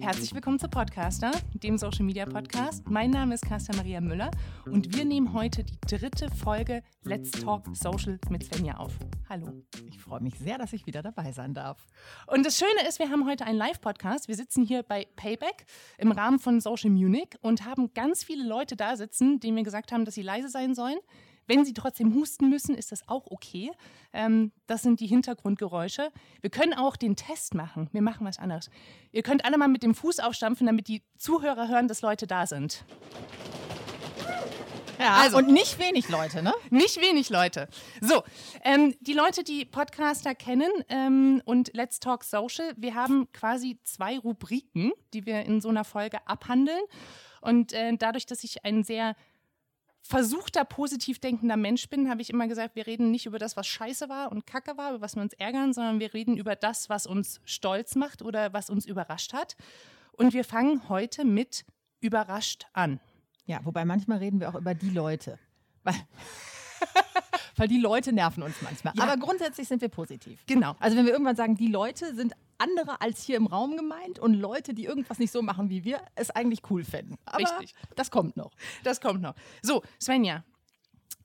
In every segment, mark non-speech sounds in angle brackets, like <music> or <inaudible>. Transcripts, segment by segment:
Herzlich willkommen zu Podcaster, dem Social Media Podcast. Mein Name ist Carsten Maria Müller und wir nehmen heute die dritte Folge Let's Talk Social mit Svenja auf. Hallo. Ich freue mich sehr, dass ich wieder dabei sein darf. Und das Schöne ist, wir haben heute einen Live-Podcast. Wir sitzen hier bei Payback im Rahmen von Social Munich und haben ganz viele Leute da sitzen, denen wir gesagt haben, dass sie leise sein sollen. Wenn Sie trotzdem husten müssen, ist das auch okay. Ähm, das sind die Hintergrundgeräusche. Wir können auch den Test machen. Wir machen was anderes. Ihr könnt alle mal mit dem Fuß aufstampfen, damit die Zuhörer hören, dass Leute da sind. Ja, also, und nicht wenig Leute, ne? Nicht wenig Leute. So, ähm, die Leute, die Podcaster kennen ähm, und Let's Talk Social, wir haben quasi zwei Rubriken, die wir in so einer Folge abhandeln. Und äh, dadurch, dass ich ein sehr versuchter, positiv denkender Mensch bin, habe ich immer gesagt, wir reden nicht über das, was scheiße war und kacke war, über was wir uns ärgern, sondern wir reden über das, was uns stolz macht oder was uns überrascht hat. Und wir fangen heute mit überrascht an. Ja, wobei manchmal reden wir auch über die Leute. Weil <laughs> weil die Leute nerven uns manchmal. Ja. Aber grundsätzlich sind wir positiv. Genau. Also wenn wir irgendwann sagen, die Leute sind andere als hier im Raum gemeint und Leute, die irgendwas nicht so machen wie wir, es eigentlich cool fänden. Aber Richtig. Das kommt noch. Das kommt noch. So, Svenja,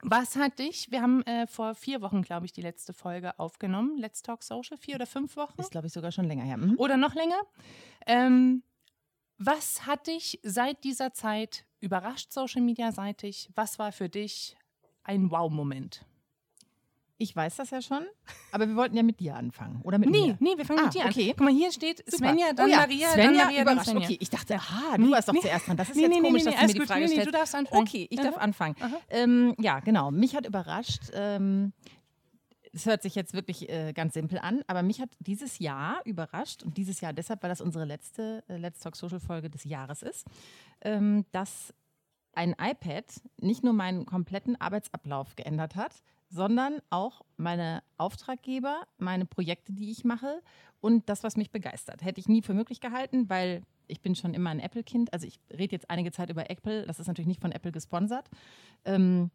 was hat dich, wir haben äh, vor vier Wochen, glaube ich, die letzte Folge aufgenommen, Let's Talk Social, vier oder fünf Wochen? Ist, glaube ich, sogar schon länger her. Mhm. Oder noch länger. Ähm, was hat dich seit dieser Zeit überrascht, Social Media seitig? Was war für dich ein Wow-Moment? Ich weiß das ja schon, aber wir wollten ja mit dir anfangen. Oder mit nee, mir? Nee, wir fangen ah, mit dir okay. an. Guck mal, hier steht Super. Svenja, dann oh ja. Maria, Svenja, dann Maria, dann Svenja. Okay, ich dachte, aha, du warst doch nee. zuerst dran. Das ist nee, jetzt nee, komisch, nee, dass du mir die gut. Frage nee, stellst. du darfst anfangen. Okay, ich darf anfangen. Ähm, ja, genau. Mich hat überrascht, ähm, es hört sich jetzt wirklich äh, ganz simpel an, aber mich hat dieses Jahr überrascht und dieses Jahr deshalb, weil das unsere letzte äh, Let's Talk Social Folge des Jahres ist, ähm, dass ein iPad nicht nur meinen kompletten Arbeitsablauf geändert hat, sondern auch meine Auftraggeber, meine Projekte, die ich mache und das, was mich begeistert. Hätte ich nie für möglich gehalten, weil ich bin schon immer ein Apple-Kind. Also ich rede jetzt einige Zeit über Apple. Das ist natürlich nicht von Apple gesponsert. Ähm,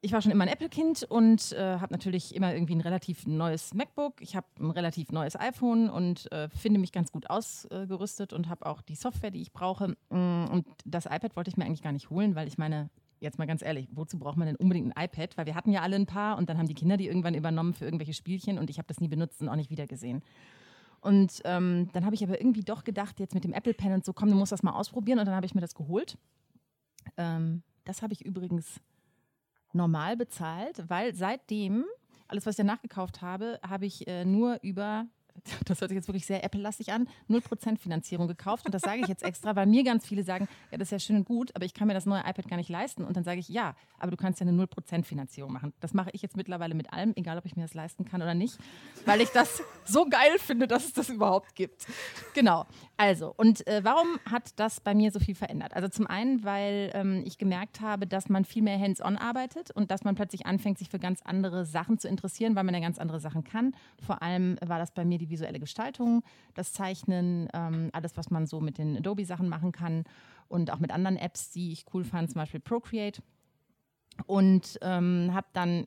ich war schon immer ein Apple-Kind und äh, habe natürlich immer irgendwie ein relativ neues MacBook. Ich habe ein relativ neues iPhone und äh, finde mich ganz gut ausgerüstet und habe auch die Software, die ich brauche. Mm, und das iPad wollte ich mir eigentlich gar nicht holen, weil ich meine, jetzt mal ganz ehrlich, wozu braucht man denn unbedingt ein iPad? Weil wir hatten ja alle ein paar und dann haben die Kinder die irgendwann übernommen für irgendwelche Spielchen und ich habe das nie benutzt und auch nicht wiedergesehen. Und ähm, dann habe ich aber irgendwie doch gedacht, jetzt mit dem Apple Pen und so, komm, du musst das mal ausprobieren und dann habe ich mir das geholt. Ähm, das habe ich übrigens normal bezahlt, weil seitdem, alles, was ich danach gekauft habe, habe ich äh, nur über das hört sich jetzt wirklich sehr Apple-lastig an, 0% Finanzierung gekauft. Und das sage ich jetzt extra, weil mir ganz viele sagen, ja, das ist ja schön und gut, aber ich kann mir das neue iPad gar nicht leisten. Und dann sage ich, ja, aber du kannst ja eine 0% Finanzierung machen. Das mache ich jetzt mittlerweile mit allem, egal ob ich mir das leisten kann oder nicht, weil ich das so geil finde, dass es das überhaupt gibt. Genau. Also, und äh, warum hat das bei mir so viel verändert? Also zum einen, weil ähm, ich gemerkt habe, dass man viel mehr hands-on arbeitet und dass man plötzlich anfängt, sich für ganz andere Sachen zu interessieren, weil man ja ganz andere Sachen kann. Vor allem war das bei mir die visuelle Gestaltung, das Zeichnen, ähm, alles, was man so mit den Adobe-Sachen machen kann und auch mit anderen Apps, die ich cool fand, zum Beispiel Procreate. Und ähm, habe dann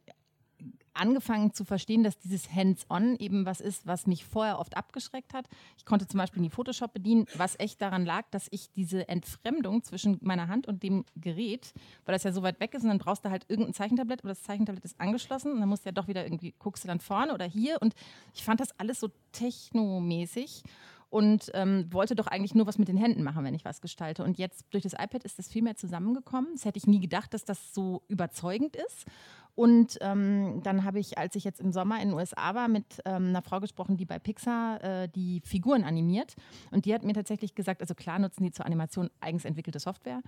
angefangen zu verstehen, dass dieses Hands-on eben was ist, was mich vorher oft abgeschreckt hat. Ich konnte zum Beispiel nie Photoshop bedienen, was echt daran lag, dass ich diese Entfremdung zwischen meiner Hand und dem Gerät, weil das ja so weit weg ist und dann brauchst du halt irgendein Zeichentablett aber das Zeichentablett ist angeschlossen und dann musst du ja doch wieder irgendwie, guckst du dann vorne oder hier und ich fand das alles so technomäßig und ähm, wollte doch eigentlich nur was mit den Händen machen, wenn ich was gestalte. Und jetzt durch das iPad ist das viel mehr zusammengekommen. Das hätte ich nie gedacht, dass das so überzeugend ist. Und ähm, dann habe ich, als ich jetzt im Sommer in den USA war, mit ähm, einer Frau gesprochen, die bei Pixar äh, die Figuren animiert. Und die hat mir tatsächlich gesagt, also klar nutzen die zur Animation eigens entwickelte Software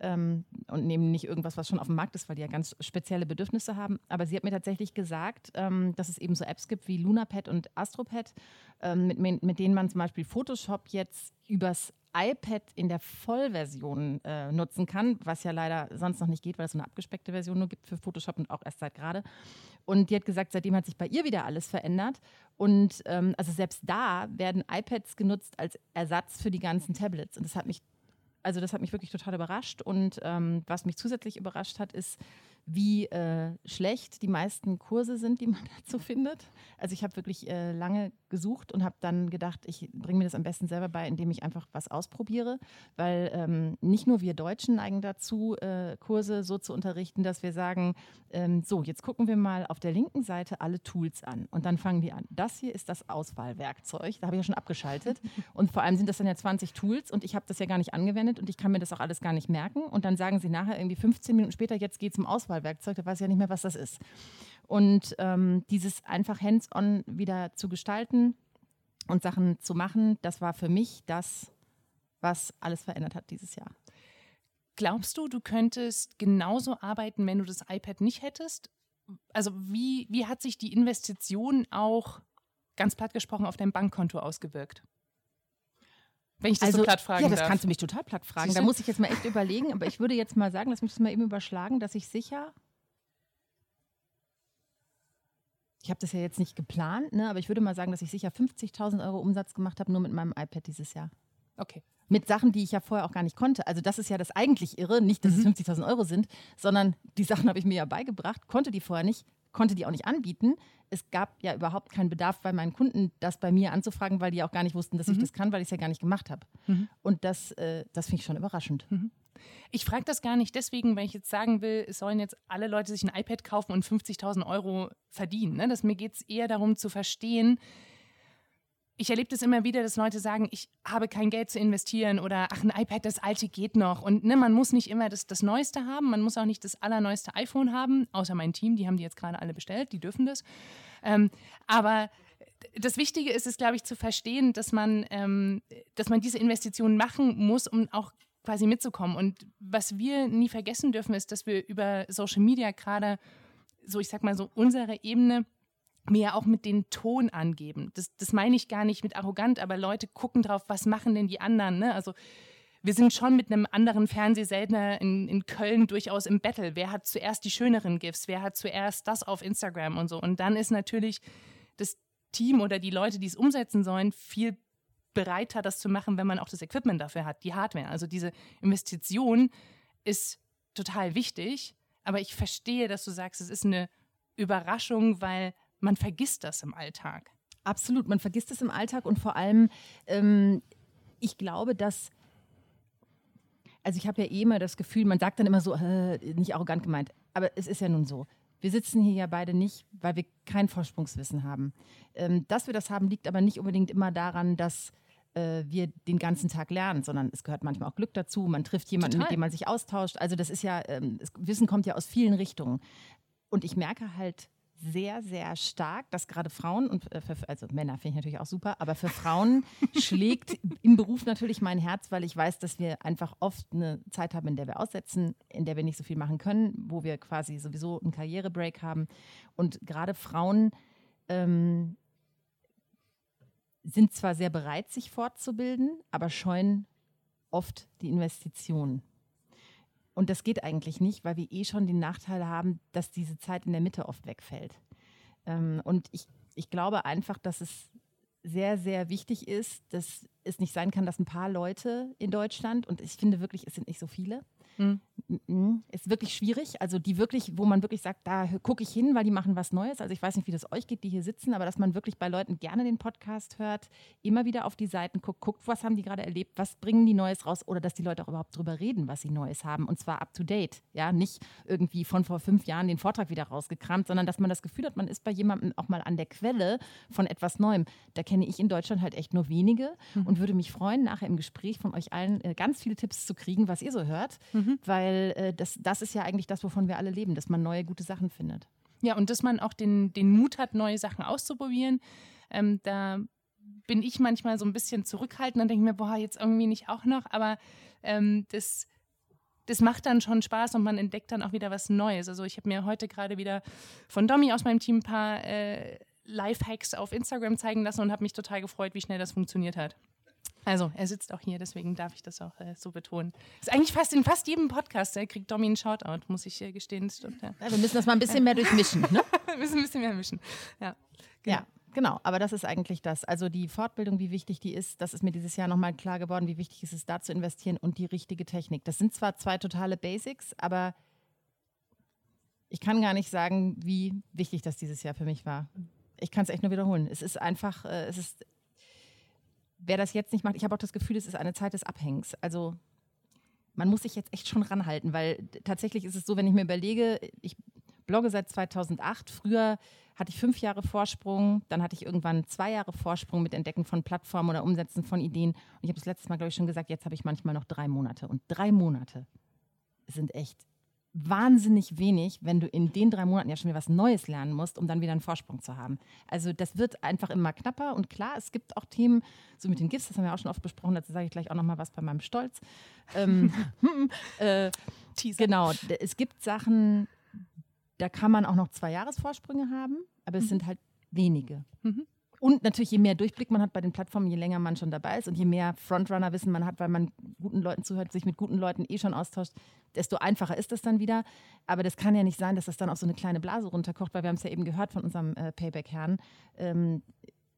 ähm, und nehmen nicht irgendwas, was schon auf dem Markt ist, weil die ja ganz spezielle Bedürfnisse haben. Aber sie hat mir tatsächlich gesagt, ähm, dass es eben so Apps gibt wie LunaPad und AstroPad, ähm, mit, mit denen man zum Beispiel Photoshop jetzt übers iPad in der Vollversion äh, nutzen kann, was ja leider sonst noch nicht geht, weil es so eine abgespeckte Version nur gibt für Photoshop und auch erst seit gerade. Und die hat gesagt, seitdem hat sich bei ihr wieder alles verändert. Und ähm, also selbst da werden iPads genutzt als Ersatz für die ganzen Tablets. Und das hat mich, also das hat mich wirklich total überrascht. Und ähm, was mich zusätzlich überrascht hat, ist, wie äh, schlecht die meisten Kurse sind, die man <laughs> dazu findet. Also ich habe wirklich äh, lange gesucht und habe dann gedacht, ich bringe mir das am besten selber bei, indem ich einfach was ausprobiere, weil ähm, nicht nur wir Deutschen neigen dazu, äh, Kurse so zu unterrichten, dass wir sagen, ähm, so, jetzt gucken wir mal auf der linken Seite alle Tools an und dann fangen die an. Das hier ist das Auswahlwerkzeug, da habe ich ja schon abgeschaltet. <laughs> Und vor allem sind das dann ja 20 Tools und ich habe das ja gar nicht angewendet und ich kann mir das auch alles gar nicht merken. Und dann sagen sie nachher irgendwie 15 Minuten später, jetzt geht es um Auswahlwerkzeug, da weiß ich ja nicht mehr, was das ist. Und ähm, dieses einfach hands-on wieder zu gestalten und Sachen zu machen, das war für mich das, was alles verändert hat dieses Jahr. Glaubst du, du könntest genauso arbeiten, wenn du das iPad nicht hättest? Also wie, wie hat sich die Investition auch, ganz platt gesprochen, auf dein Bankkonto ausgewirkt? Wenn ich das also, so platt fragen Ja, das darf. kannst du mich total platt fragen. Da muss ich jetzt mal echt überlegen, aber ich würde jetzt mal sagen, lass mich das mal eben überschlagen, dass ich sicher ich habe das ja jetzt nicht geplant, ne, aber ich würde mal sagen, dass ich sicher 50.000 Euro Umsatz gemacht habe, nur mit meinem iPad dieses Jahr. Okay. Mit Sachen, die ich ja vorher auch gar nicht konnte. Also das ist ja das eigentlich Irre, nicht, dass mhm. es 50.000 Euro sind, sondern die Sachen habe ich mir ja beigebracht, konnte die vorher nicht, konnte die auch nicht anbieten. Es gab ja überhaupt keinen Bedarf bei meinen Kunden, das bei mir anzufragen, weil die auch gar nicht wussten, dass mhm. ich das kann, weil ich es ja gar nicht gemacht habe. Mhm. Und das, äh, das finde ich schon überraschend. Mhm. Ich frage das gar nicht deswegen, weil ich jetzt sagen will, es sollen jetzt alle Leute sich ein iPad kaufen und 50.000 Euro verdienen. Ne? Das, mir geht es eher darum zu verstehen, ich erlebe das immer wieder, dass Leute sagen, ich habe kein Geld zu investieren oder ach, ein iPad, das alte geht noch. Und ne, man muss nicht immer das, das Neueste haben, man muss auch nicht das allerneueste iPhone haben, außer mein Team, die haben die jetzt gerade alle bestellt, die dürfen das. Ähm, aber das Wichtige ist es, glaube ich, zu verstehen, dass man, ähm, dass man diese Investitionen machen muss, um auch quasi mitzukommen. Und was wir nie vergessen dürfen, ist, dass wir über Social Media gerade so, ich sag mal so, unsere Ebene mir ja auch mit den Ton angeben. Das, das meine ich gar nicht mit arrogant, aber Leute gucken drauf, was machen denn die anderen. Ne? Also wir sind schon mit einem anderen Fernsehsendner in, in Köln durchaus im Battle. Wer hat zuerst die schöneren GIFs? Wer hat zuerst das auf Instagram und so? Und dann ist natürlich das Team oder die Leute, die es umsetzen sollen, viel bereiter, das zu machen, wenn man auch das Equipment dafür hat, die Hardware. Also diese Investition ist total wichtig, aber ich verstehe, dass du sagst, es ist eine Überraschung, weil man vergisst das im Alltag. Absolut, man vergisst es im Alltag und vor allem, ähm, ich glaube, dass also ich habe ja eh immer das Gefühl, man sagt dann immer so, äh, nicht arrogant gemeint, aber es ist ja nun so. Wir sitzen hier ja beide nicht, weil wir kein Vorsprungswissen haben. Ähm, dass wir das haben, liegt aber nicht unbedingt immer daran, dass äh, wir den ganzen Tag lernen, sondern es gehört manchmal auch Glück dazu. Man trifft jemanden, Total. mit dem man sich austauscht. Also das ist ja, ähm, das Wissen kommt ja aus vielen Richtungen. Und ich merke halt sehr, sehr stark, dass gerade Frauen und äh, für, also Männer finde ich natürlich auch super, aber für Frauen <laughs> schlägt im Beruf natürlich mein Herz, weil ich weiß, dass wir einfach oft eine Zeit haben, in der wir aussetzen, in der wir nicht so viel machen können, wo wir quasi sowieso einen Karrierebreak haben. Und gerade Frauen ähm, sind zwar sehr bereit, sich fortzubilden, aber scheuen oft die Investitionen. Und das geht eigentlich nicht, weil wir eh schon den Nachteil haben, dass diese Zeit in der Mitte oft wegfällt. Ähm, und ich, ich glaube einfach, dass es sehr, sehr wichtig ist, dass es nicht sein kann, dass ein paar Leute in Deutschland, und ich finde wirklich, es sind nicht so viele, Mhm. Ist wirklich schwierig. Also die wirklich, wo man wirklich sagt, da gucke ich hin, weil die machen was Neues. Also ich weiß nicht, wie das euch geht, die hier sitzen, aber dass man wirklich bei Leuten gerne den Podcast hört, immer wieder auf die Seiten guckt, guckt, was haben die gerade erlebt, was bringen die Neues raus oder dass die Leute auch überhaupt drüber reden, was sie Neues haben und zwar up to date. Ja, nicht irgendwie von vor fünf Jahren den Vortrag wieder rausgekramt, sondern dass man das Gefühl hat, man ist bei jemandem auch mal an der Quelle von etwas Neuem. Da kenne ich in Deutschland halt echt nur wenige mhm. und würde mich freuen, nachher im Gespräch von euch allen äh, ganz viele Tipps zu kriegen, was ihr so hört, mhm. weil äh, das, das ist ja eigentlich das, wovon wir alle leben, dass man neue gute Sachen findet. Ja, und dass man auch den, den Mut hat, neue Sachen auszuprobieren. Ähm, da bin ich manchmal so ein bisschen zurückhaltend und denke mir, boah, jetzt irgendwie nicht auch noch, aber ähm, das, das macht dann schon Spaß und man entdeckt dann auch wieder was Neues. Also ich habe mir heute gerade wieder von Domi aus meinem Team ein paar äh, Lifehacks auf Instagram zeigen lassen und habe mich total gefreut, wie schnell das funktioniert hat. Also, er sitzt auch hier, deswegen darf ich das auch äh, so betonen. Ist eigentlich fast in fast jedem Podcast, der kriegt Domi einen Shoutout, muss ich äh, gestehen. Stimmt, ja. Wir müssen das mal ein bisschen mehr durchmischen, ne? <laughs> wir müssen ein bisschen mehr mischen. Ja. Genau. ja. Genau, aber das ist eigentlich das. Also die Fortbildung, wie wichtig die ist, das ist mir dieses Jahr nochmal klar geworden, wie wichtig es ist, da zu investieren und die richtige Technik. Das sind zwar zwei totale Basics, aber ich kann gar nicht sagen, wie wichtig das dieses Jahr für mich war. Ich kann es echt nur wiederholen. Es ist einfach, äh, es ist, wer das jetzt nicht macht, ich habe auch das Gefühl, es ist eine Zeit des Abhängens. Also man muss sich jetzt echt schon ranhalten, weil tatsächlich ist es so, wenn ich mir überlege, ich blogge seit 2008, früher hatte ich fünf Jahre Vorsprung, dann hatte ich irgendwann zwei Jahre Vorsprung mit Entdecken von Plattformen oder Umsetzen von Ideen. Und ich habe das letzte Mal, glaube ich, schon gesagt, jetzt habe ich manchmal noch drei Monate. Und drei Monate sind echt wahnsinnig wenig, wenn du in den drei Monaten ja schon wieder was Neues lernen musst, um dann wieder einen Vorsprung zu haben. Also das wird einfach immer knapper und klar, es gibt auch Themen, so mit den GIFs, das haben wir auch schon oft besprochen, dazu sage ich gleich auch nochmal was bei meinem Stolz. Ähm, <laughs> <laughs> äh, genau, es gibt Sachen, da kann man auch noch zwei Jahresvorsprünge haben, aber es mhm. sind halt wenige. Mhm. Und natürlich, je mehr Durchblick man hat bei den Plattformen, je länger man schon dabei ist und je mehr Frontrunner-Wissen man hat, weil man guten Leuten zuhört, sich mit guten Leuten eh schon austauscht, desto einfacher ist das dann wieder. Aber das kann ja nicht sein, dass das dann auf so eine kleine Blase runterkocht, weil wir haben es ja eben gehört von unserem äh, Payback-Herrn. Ähm,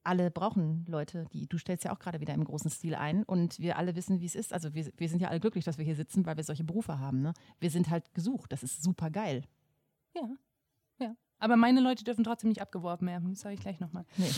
alle brauchen Leute, die du stellst ja auch gerade wieder im großen Stil ein und wir alle wissen, wie es ist. Also wir, wir sind ja alle glücklich, dass wir hier sitzen, weil wir solche Berufe haben. Ne? Wir sind halt gesucht. Das ist super geil. Ja, ja. Aber meine Leute dürfen trotzdem nicht abgeworben werden. Das sage ich gleich nochmal. Nee.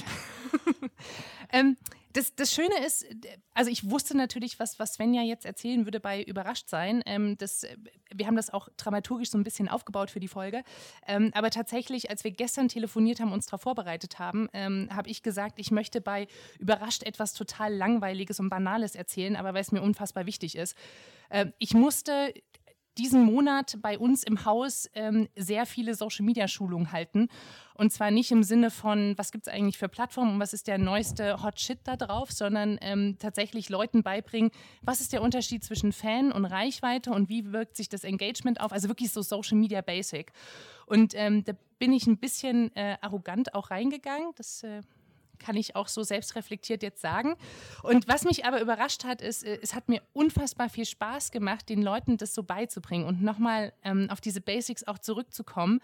<laughs> ähm, das, das Schöne ist, also ich wusste natürlich, was, was Svenja jetzt erzählen würde bei Überrascht sein. Ähm, das, wir haben das auch dramaturgisch so ein bisschen aufgebaut für die Folge. Ähm, aber tatsächlich, als wir gestern telefoniert haben, uns darauf vorbereitet haben, ähm, habe ich gesagt, ich möchte bei Überrascht etwas total Langweiliges und Banales erzählen, aber weil es mir unfassbar wichtig ist. Äh, ich musste diesen Monat bei uns im Haus ähm, sehr viele Social-Media-Schulungen halten. Und zwar nicht im Sinne von, was gibt es eigentlich für Plattformen und was ist der neueste Hot Shit da drauf, sondern ähm, tatsächlich Leuten beibringen, was ist der Unterschied zwischen Fan und Reichweite und wie wirkt sich das Engagement auf. Also wirklich so Social-Media Basic. Und ähm, da bin ich ein bisschen äh, arrogant auch reingegangen. Das äh, kann ich auch so selbstreflektiert jetzt sagen. Und was mich aber überrascht hat, ist, äh, es hat mir unfassbar viel Spaß gemacht, den Leuten das so beizubringen und nochmal ähm, auf diese Basics auch zurückzukommen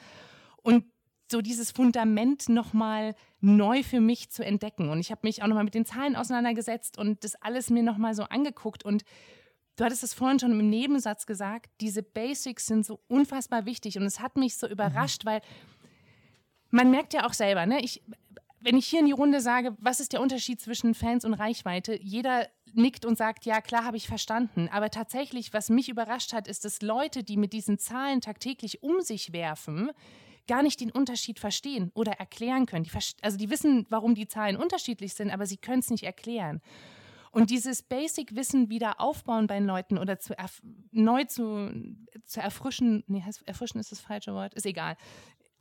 und so dieses Fundament nochmal neu für mich zu entdecken. Und ich habe mich auch nochmal mit den Zahlen auseinandergesetzt und das alles mir nochmal so angeguckt und Du hattest es vorhin schon im Nebensatz gesagt, diese Basics sind so unfassbar wichtig und es hat mich so überrascht, mhm. weil man merkt ja auch selber, ne? Ich wenn ich hier in die Runde sage, was ist der Unterschied zwischen Fans und Reichweite, jeder nickt und sagt, ja, klar, habe ich verstanden. Aber tatsächlich, was mich überrascht hat, ist, dass Leute, die mit diesen Zahlen tagtäglich um sich werfen, gar nicht den Unterschied verstehen oder erklären können. Die also die wissen, warum die Zahlen unterschiedlich sind, aber sie können es nicht erklären. Und dieses Basic-Wissen wieder aufbauen bei den Leuten oder zu neu zu, zu erfrischen, nee, erfrischen ist das falsche Wort, ist egal.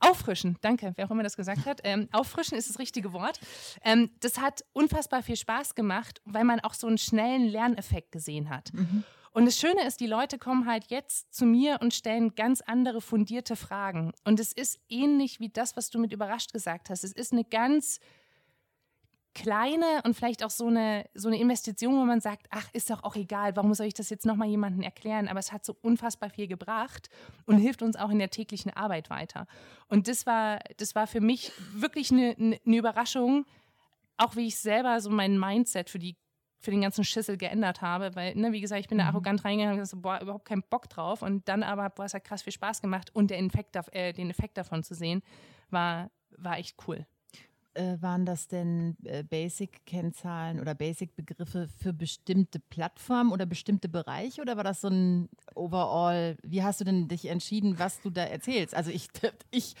Auffrischen, danke, wer auch immer das gesagt hat. Ähm, auffrischen ist das richtige Wort. Ähm, das hat unfassbar viel Spaß gemacht, weil man auch so einen schnellen Lerneffekt gesehen hat. Mhm. Und das Schöne ist, die Leute kommen halt jetzt zu mir und stellen ganz andere fundierte Fragen. Und es ist ähnlich wie das, was du mit überrascht gesagt hast. Es ist eine ganz kleine und vielleicht auch so eine, so eine Investition, wo man sagt, ach, ist doch auch egal, warum soll ich das jetzt nochmal jemandem erklären? Aber es hat so unfassbar viel gebracht und hilft uns auch in der täglichen Arbeit weiter. Und das war, das war für mich wirklich eine, eine Überraschung, auch wie ich selber so mein Mindset für die für den ganzen Schissel geändert habe, weil, ne, wie gesagt, ich bin da mhm. arrogant reingegangen und gesagt, boah, überhaupt keinen Bock drauf und dann aber, boah, es hat krass viel Spaß gemacht und der Effekt, äh, den Effekt davon zu sehen, war, war echt cool waren das denn äh, Basic-Kennzahlen oder Basic-Begriffe für bestimmte Plattformen oder bestimmte Bereiche oder war das so ein Overall? Wie hast du denn dich entschieden, was du da erzählst? Also ich, <laughs> ich,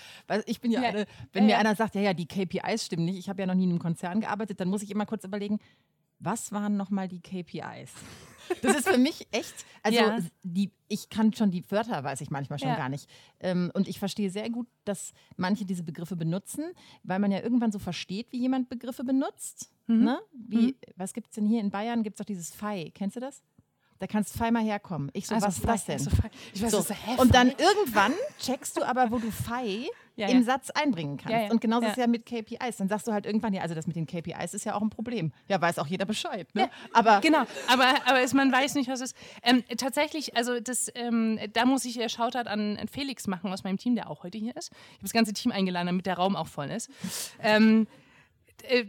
ich bin ja, ja eine, wenn ja, mir einer sagt, ja, ja, die KPIs stimmen nicht, ich habe ja noch nie in einem Konzern gearbeitet, dann muss ich immer kurz überlegen, was waren nochmal die KPIs? Das ist für mich echt, also ja. die, ich kann schon die Wörter, weiß ich manchmal schon ja. gar nicht. Ähm, und ich verstehe sehr gut, dass manche diese Begriffe benutzen, weil man ja irgendwann so versteht, wie jemand Begriffe benutzt. Mhm. Ne? Wie, mhm. Was gibt es denn hier in Bayern? Gibt es doch dieses Fei. Kennst du das? Da kannst Fei mal herkommen. Ich so, also was ist das denn? Also, ich weiß, so. das ist und dann irgendwann checkst du aber, wo du Fei <laughs> ja, im ja. Satz einbringen kannst. Ja, und genauso ist es ja mit KPIs. Dann sagst du halt irgendwann, ja, also das mit den KPIs ist ja auch ein Problem. Ja, weiß auch jeder Bescheid. Ne? aber genau, aber, aber ist, man weiß nicht, was es ist. Ähm, tatsächlich, also das, ähm, da muss ich ja Shoutout an, an Felix machen aus meinem Team, der auch heute hier ist. Ich habe das ganze Team eingeladen, damit der Raum auch voll ist. Ähm, äh,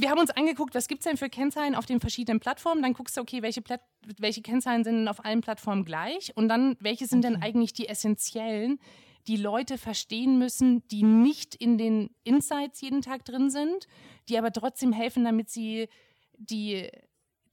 wir haben uns angeguckt, was gibt es denn für Kennzahlen auf den verschiedenen Plattformen. Dann guckst du, okay, welche, Plat welche Kennzahlen sind auf allen Plattformen gleich und dann, welche sind okay. denn eigentlich die essentiellen, die Leute verstehen müssen, die nicht in den Insights jeden Tag drin sind, die aber trotzdem helfen, damit sie die,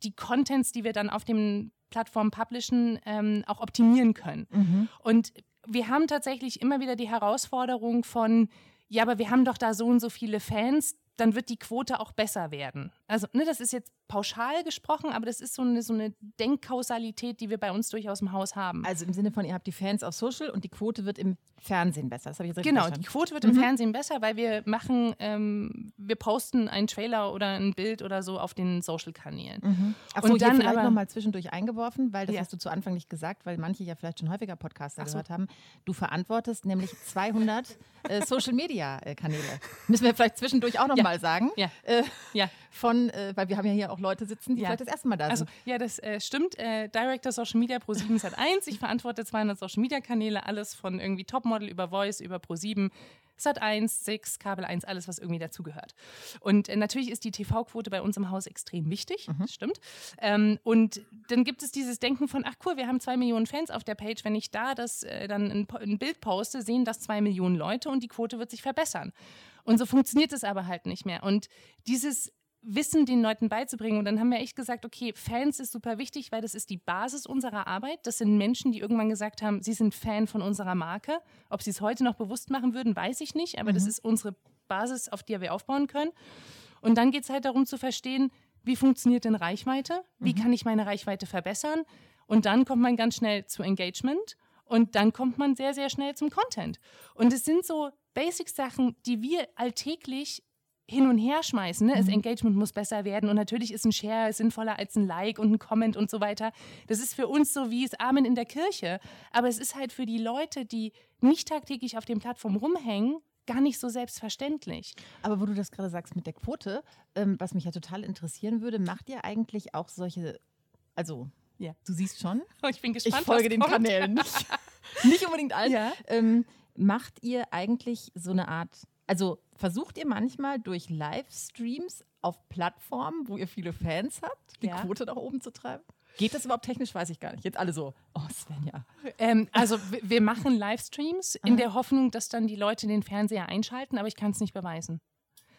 die Contents, die wir dann auf den Plattformen publishen, ähm, auch optimieren können. Mhm. Und wir haben tatsächlich immer wieder die Herausforderung von, ja, aber wir haben doch da so und so viele Fans, dann wird die Quote auch besser werden. Also, ne, das ist jetzt pauschal gesprochen, aber das ist so eine, so eine Denkkausalität, die wir bei uns durchaus im Haus haben. Also im Sinne von, ihr habt die Fans auf Social und die Quote wird im Fernsehen besser. Das habe ich jetzt Genau, die Quote wird mhm. im Fernsehen besser, weil wir machen, ähm, wir posten einen Trailer oder ein Bild oder so auf den Social-Kanälen. Mhm. Ach so, und dann vielleicht nochmal zwischendurch eingeworfen, weil das ja. hast du zu Anfang nicht gesagt, weil manche ja vielleicht schon häufiger Podcaster so. gehört haben. Du verantwortest nämlich 200 äh, Social-Media-Kanäle. Müssen wir vielleicht zwischendurch auch nochmal ja. Sagen. Ja. Äh, ja. Von, äh, weil wir haben ja hier auch Leute sitzen, die ja. vielleicht das erste Mal da also, sind. Also, ja, das äh, stimmt. Äh, Director Social Media Pro 7 Sat 1. Ich verantworte 200 Social Media Kanäle, alles von irgendwie Topmodel über Voice, über Pro 7. Sat 1, 6, Kabel 1, alles, was irgendwie dazugehört. Und äh, natürlich ist die TV-Quote bei uns im Haus extrem wichtig, mhm. das stimmt. Ähm, und dann gibt es dieses Denken von, ach cool, wir haben zwei Millionen Fans auf der Page. Wenn ich da das äh, dann ein, ein Bild poste, sehen das zwei Millionen Leute und die Quote wird sich verbessern. Und so funktioniert es aber halt nicht mehr. Und dieses Wissen den Leuten beizubringen. Und dann haben wir echt gesagt, okay, Fans ist super wichtig, weil das ist die Basis unserer Arbeit. Das sind Menschen, die irgendwann gesagt haben, sie sind Fan von unserer Marke. Ob sie es heute noch bewusst machen würden, weiß ich nicht, aber mhm. das ist unsere Basis, auf der wir aufbauen können. Und dann geht es halt darum zu verstehen, wie funktioniert denn Reichweite? Wie mhm. kann ich meine Reichweite verbessern? Und dann kommt man ganz schnell zu Engagement und dann kommt man sehr, sehr schnell zum Content. Und es sind so Basic-Sachen, die wir alltäglich hin und her schmeißen. Ne? Mhm. Das Engagement muss besser werden und natürlich ist ein Share sinnvoller als ein Like und ein Comment und so weiter. Das ist für uns so wie es Amen in der Kirche. Aber es ist halt für die Leute, die nicht tagtäglich auf den Plattformen rumhängen, gar nicht so selbstverständlich. Aber wo du das gerade sagst mit der Quote, ähm, was mich ja total interessieren würde, macht ihr eigentlich auch solche, also ja. du siehst schon. <laughs> Ich bin gespannt. Ich folge den kommt. Kanälen nicht. <laughs> nicht unbedingt allen. Ja. Ähm, macht ihr eigentlich so eine Art also versucht ihr manchmal durch Livestreams auf Plattformen, wo ihr viele Fans habt, die ja. Quote nach oben zu treiben? Geht das überhaupt technisch? Weiß ich gar nicht. Jetzt alle so, oh Svenja. Ähm, also wir machen Livestreams in der Hoffnung, dass dann die Leute den Fernseher einschalten, aber ich kann es nicht beweisen.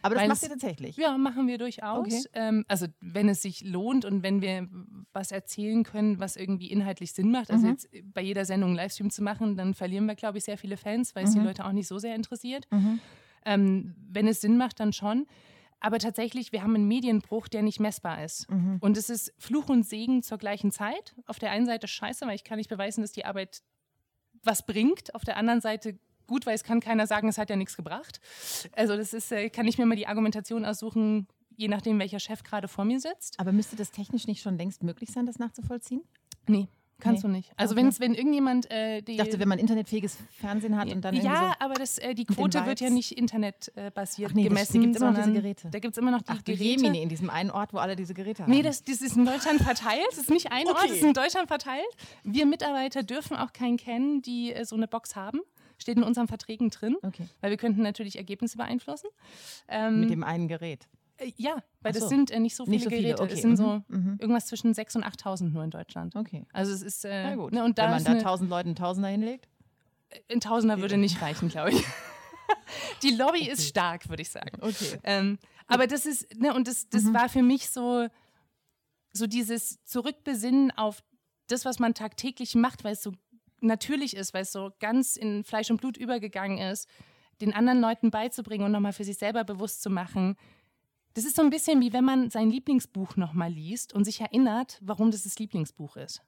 Aber das Weil macht ihr tatsächlich? Ja, machen wir durchaus. Okay. Ähm, also wenn es sich lohnt und wenn wir was erzählen können, was irgendwie inhaltlich Sinn macht, also mhm. jetzt bei jeder Sendung einen Livestream zu machen, dann verlieren wir, glaube ich, sehr viele Fans, weil es die mhm. Leute auch nicht so sehr interessiert. Mhm. Ähm, wenn es Sinn macht, dann schon. Aber tatsächlich, wir haben einen Medienbruch, der nicht messbar ist. Mhm. Und es ist Fluch und Segen zur gleichen Zeit. Auf der einen Seite scheiße, weil ich kann nicht beweisen, dass die Arbeit was bringt. Auf der anderen Seite gut, weil es kann keiner sagen, es hat ja nichts gebracht. Also das ist, äh, kann ich mir mal die Argumentation aussuchen, je nachdem, welcher Chef gerade vor mir sitzt. Aber müsste das technisch nicht schon längst möglich sein, das nachzuvollziehen? Nee. Kannst nee. du nicht. Also okay. wenn irgendjemand äh, die. Ich dachte, wenn man internetfähiges Fernsehen hat und dann. Ja, so aber das, äh, die Quote wird ja nicht internetbasiert äh, nee, gemessen. Da gibt es immer noch diese Geräte. Da gibt es immer noch die Ach, Geräte. Jemine, in diesem einen Ort, wo alle diese Geräte haben. Nee, das, das ist in Deutschland verteilt. Das ist nicht ein okay. Ort, das ist in Deutschland verteilt. Wir Mitarbeiter dürfen auch keinen kennen, die äh, so eine Box haben. Steht in unseren Verträgen drin, okay. weil wir könnten natürlich Ergebnisse beeinflussen. Ähm, Mit dem einen Gerät. Äh, ja, weil so. das sind äh, nicht so viele nicht so Geräte. Viele. Okay. Es sind mhm. so mhm. irgendwas zwischen 6.000 und 8.000 nur in Deutschland. Okay. Also es ist. Äh, Na gut. Ne, und da Wenn man da 1.000 Leuten einen Tausender hinlegt? Äh, ein Tausender würde nicht reichen, glaube ich. <laughs> Die Lobby okay. ist stark, würde ich sagen. Okay. Ähm, aber das ist, ne, und das, das mhm. war für mich so, so dieses Zurückbesinnen auf das, was man tagtäglich macht, weil es so natürlich ist, weil es so ganz in Fleisch und Blut übergegangen ist, den anderen Leuten beizubringen und nochmal für sich selber bewusst zu machen, das ist so ein bisschen wie wenn man sein Lieblingsbuch nochmal liest und sich erinnert, warum das das Lieblingsbuch ist.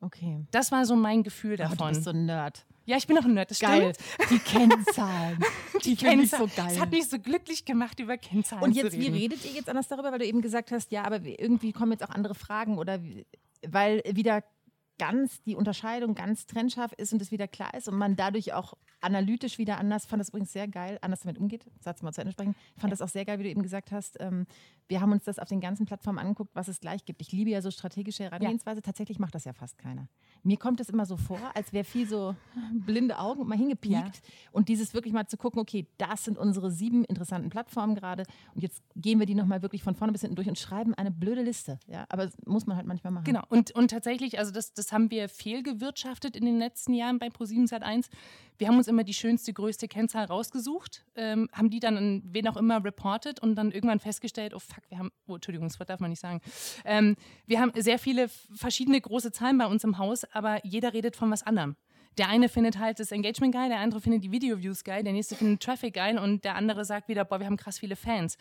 Okay. Das war so mein Gefühl davon. Oh, du bist so ein Nerd. Ja, ich bin auch ein Nerd, das geil. stimmt. Die Kennzahlen. <laughs> Die, die Kennzahlen. so geil. Das hat mich so glücklich gemacht, über Kennzahlen Und jetzt, zu reden. wie redet ihr jetzt anders darüber, weil du eben gesagt hast, ja, aber irgendwie kommen jetzt auch andere Fragen oder weil wieder ganz die Unterscheidung ganz trennscharf ist und es wieder klar ist und man dadurch auch analytisch wieder anders, fand das übrigens sehr geil, anders damit umgeht, Satz mal zu Ende sprechen, fand das auch sehr geil, wie du eben gesagt hast, ähm, wir haben uns das auf den ganzen Plattformen angeguckt, was es gleich gibt. Ich liebe ja so strategische Herangehensweise, ja. tatsächlich macht das ja fast keiner. Mir kommt es immer so vor, als wäre viel so blinde Augen mal hingepiekt ja. und dieses wirklich mal zu gucken, okay, das sind unsere sieben interessanten Plattformen gerade und jetzt gehen wir die nochmal wirklich von vorne bis hinten durch und schreiben eine blöde Liste, ja, aber das muss man halt manchmal machen. Genau, und, und tatsächlich, also das, das das haben wir fehlgewirtschaftet in den letzten Jahren bei Pro7 Sat1. Wir haben uns immer die schönste, größte Kennzahl rausgesucht, ähm, haben die dann an wen auch immer reported und dann irgendwann festgestellt, oh fuck, wir haben, oh Entschuldigung, das darf man nicht sagen. Ähm, wir haben sehr viele verschiedene große Zahlen bei uns im Haus, aber jeder redet von was anderem. Der eine findet halt das Engagement geil, der andere findet die Video-Views geil, der nächste findet Traffic geil und der andere sagt wieder, boah, wir haben krass viele Fans.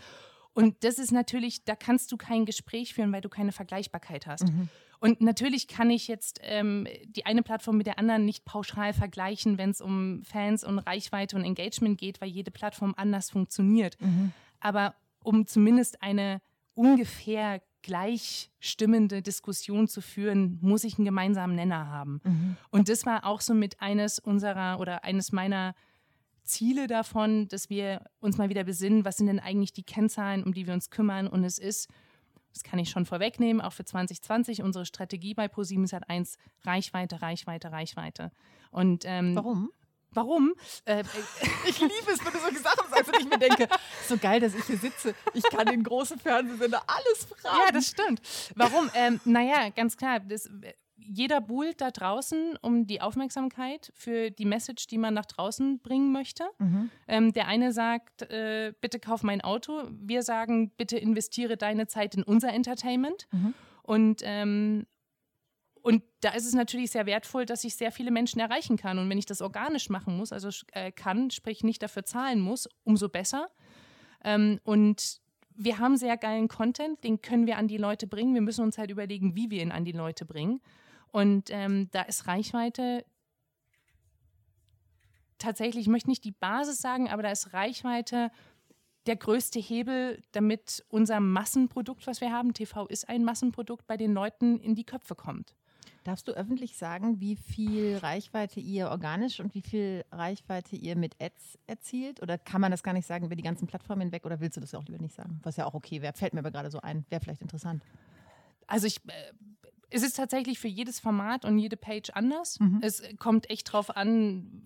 Und das ist natürlich, da kannst du kein Gespräch führen, weil du keine Vergleichbarkeit hast. Mhm. Und natürlich kann ich jetzt ähm, die eine Plattform mit der anderen nicht pauschal vergleichen, wenn es um Fans und Reichweite und Engagement geht, weil jede Plattform anders funktioniert. Mhm. Aber um zumindest eine ungefähr gleichstimmende Diskussion zu führen, muss ich einen gemeinsamen Nenner haben. Mhm. Und das war auch so mit eines unserer oder eines meiner Ziele davon, dass wir uns mal wieder besinnen, was sind denn eigentlich die Kennzahlen, um die wir uns kümmern. Und es ist, das kann ich schon vorwegnehmen, auch für 2020 unsere Strategie bei ProSieben hat eins Reichweite, Reichweite, Reichweite. Und ähm, warum? Warum? Äh, <laughs> ich liebe es, wenn du so Sachen sagst und ich mir denke, so geil, dass ich hier sitze. Ich kann den großen Fernsehsender alles fragen. Ja, das stimmt. Warum? Ähm, naja, ganz klar. Das, jeder buhlt da draußen um die Aufmerksamkeit für die Message, die man nach draußen bringen möchte. Mhm. Ähm, der eine sagt, äh, bitte kauf mein Auto. Wir sagen, bitte investiere deine Zeit in unser Entertainment. Mhm. Und ähm, und da ist es natürlich sehr wertvoll, dass ich sehr viele Menschen erreichen kann. Und wenn ich das organisch machen muss, also äh, kann, sprich nicht dafür zahlen muss, umso besser. Ähm, und wir haben sehr geilen Content, den können wir an die Leute bringen. Wir müssen uns halt überlegen, wie wir ihn an die Leute bringen. Und ähm, da ist Reichweite tatsächlich, ich möchte nicht die Basis sagen, aber da ist Reichweite der größte Hebel, damit unser Massenprodukt, was wir haben, TV ist ein Massenprodukt, bei den Leuten in die Köpfe kommt. Darfst du öffentlich sagen, wie viel Reichweite ihr organisch und wie viel Reichweite ihr mit Ads erzielt? Oder kann man das gar nicht sagen über die ganzen Plattformen hinweg? Oder willst du das auch lieber nicht sagen? Was ja auch okay wäre. Fällt mir aber gerade so ein. Wäre vielleicht interessant. Also ich, äh, es ist tatsächlich für jedes Format und jede Page anders. Mhm. Es kommt echt drauf an,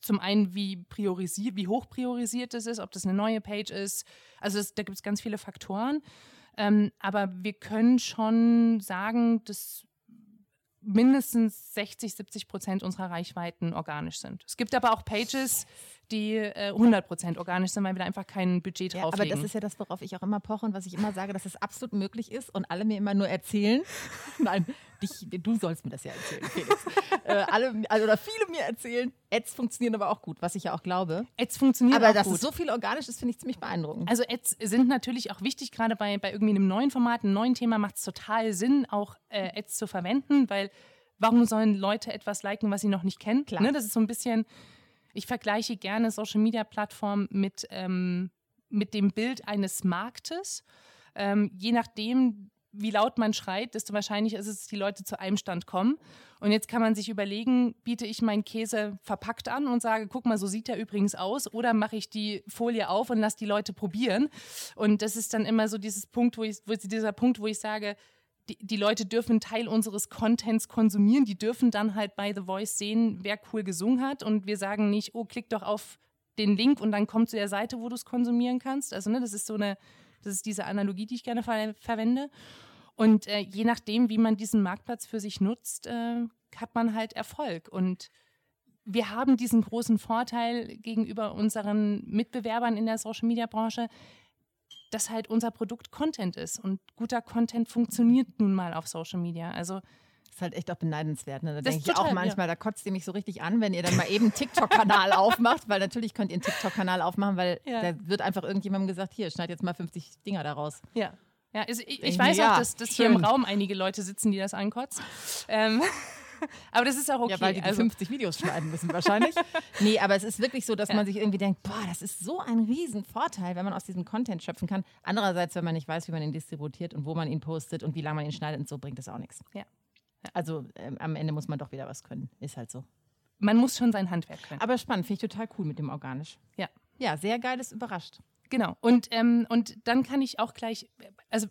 zum einen, wie priorisiert, wie hoch priorisiert es ist, ob das eine neue Page ist. Also das, da gibt es ganz viele Faktoren. Ähm, aber wir können schon sagen, dass mindestens 60, 70 Prozent unserer Reichweiten organisch sind. Es gibt aber auch Pages, die äh, 100 Prozent organisch sind, weil wir da einfach kein Budget drauflegen. Ja, aber das ist ja das, worauf ich auch immer poche und was ich immer sage, dass es absolut möglich ist und alle mir immer nur erzählen. <laughs> Nein, dich, du sollst mir das ja erzählen, Felix. äh, alle, also, oder viele mir erzählen, Ads funktionieren aber auch gut, was ich ja auch glaube. Ads funktionieren aber auch gut. Aber dass es so viel organisch ist, finde ich ziemlich beeindruckend. Also Ads sind natürlich auch wichtig, gerade bei, bei irgendwie einem neuen Format, einem neuen Thema macht es total Sinn, auch äh, Ads zu verwenden, weil warum sollen Leute etwas liken, was sie noch nicht kennen? Ne, das ist so ein bisschen, ich vergleiche gerne Social Media Plattformen mit, ähm, mit dem Bild eines Marktes. Ähm, je nachdem, wie laut man schreit, desto wahrscheinlicher ist es, dass die Leute zu einem Stand kommen. Und jetzt kann man sich überlegen, biete ich meinen Käse verpackt an und sage, guck mal, so sieht der übrigens aus, oder mache ich die Folie auf und lasse die Leute probieren. Und das ist dann immer so dieses Punkt, wo ich, wo dieser Punkt, wo ich sage, die, die, Leute dürfen Teil unseres Contents konsumieren. Die dürfen dann halt bei The Voice sehen, wer cool gesungen hat. Und wir sagen nicht, oh, klick doch auf den Link und dann kommt zu der Seite, wo du es konsumieren kannst. Also, ne, das ist so eine, das ist diese Analogie, die ich gerne ver verwende. Und äh, je nachdem, wie man diesen Marktplatz für sich nutzt, äh, hat man halt Erfolg. Und wir haben diesen großen Vorteil gegenüber unseren Mitbewerbern in der Social Media Branche dass halt unser Produkt Content ist. Und guter Content funktioniert nun mal auf Social Media. Also das ist halt echt auch beneidenswert. Ne? Da denke ich total, auch manchmal, ja. da kotzt ihr mich so richtig an, wenn ihr dann mal eben einen TikTok-Kanal <laughs> aufmacht, weil natürlich könnt ihr einen TikTok-Kanal aufmachen, weil ja. da wird einfach irgendjemandem gesagt, hier, schneid jetzt mal 50 Dinger daraus. Ja. Ja, also ich, ich weiß ja, auch, dass, dass hier im Raum einige Leute sitzen, die das ankotzen. Ähm, <laughs> <laughs> aber das ist auch okay. Ja, weil die, also, 50 Videos schneiden müssen wahrscheinlich. <laughs> nee, aber es ist wirklich so, dass ja. man sich irgendwie denkt, boah, das ist so ein Riesenvorteil, wenn man aus diesem Content schöpfen kann. Andererseits, wenn man nicht weiß, wie man ihn distributiert und wo man ihn postet und wie lange man ihn schneidet und so, bringt das auch nichts. Ja. Also ähm, am Ende muss man doch wieder was können. Ist halt so. Man muss schon sein Handwerk können. Aber spannend, finde ich total cool mit dem Organisch. Ja. Ja, sehr geiles überrascht. Genau. Und, ähm, und dann kann ich auch gleich, also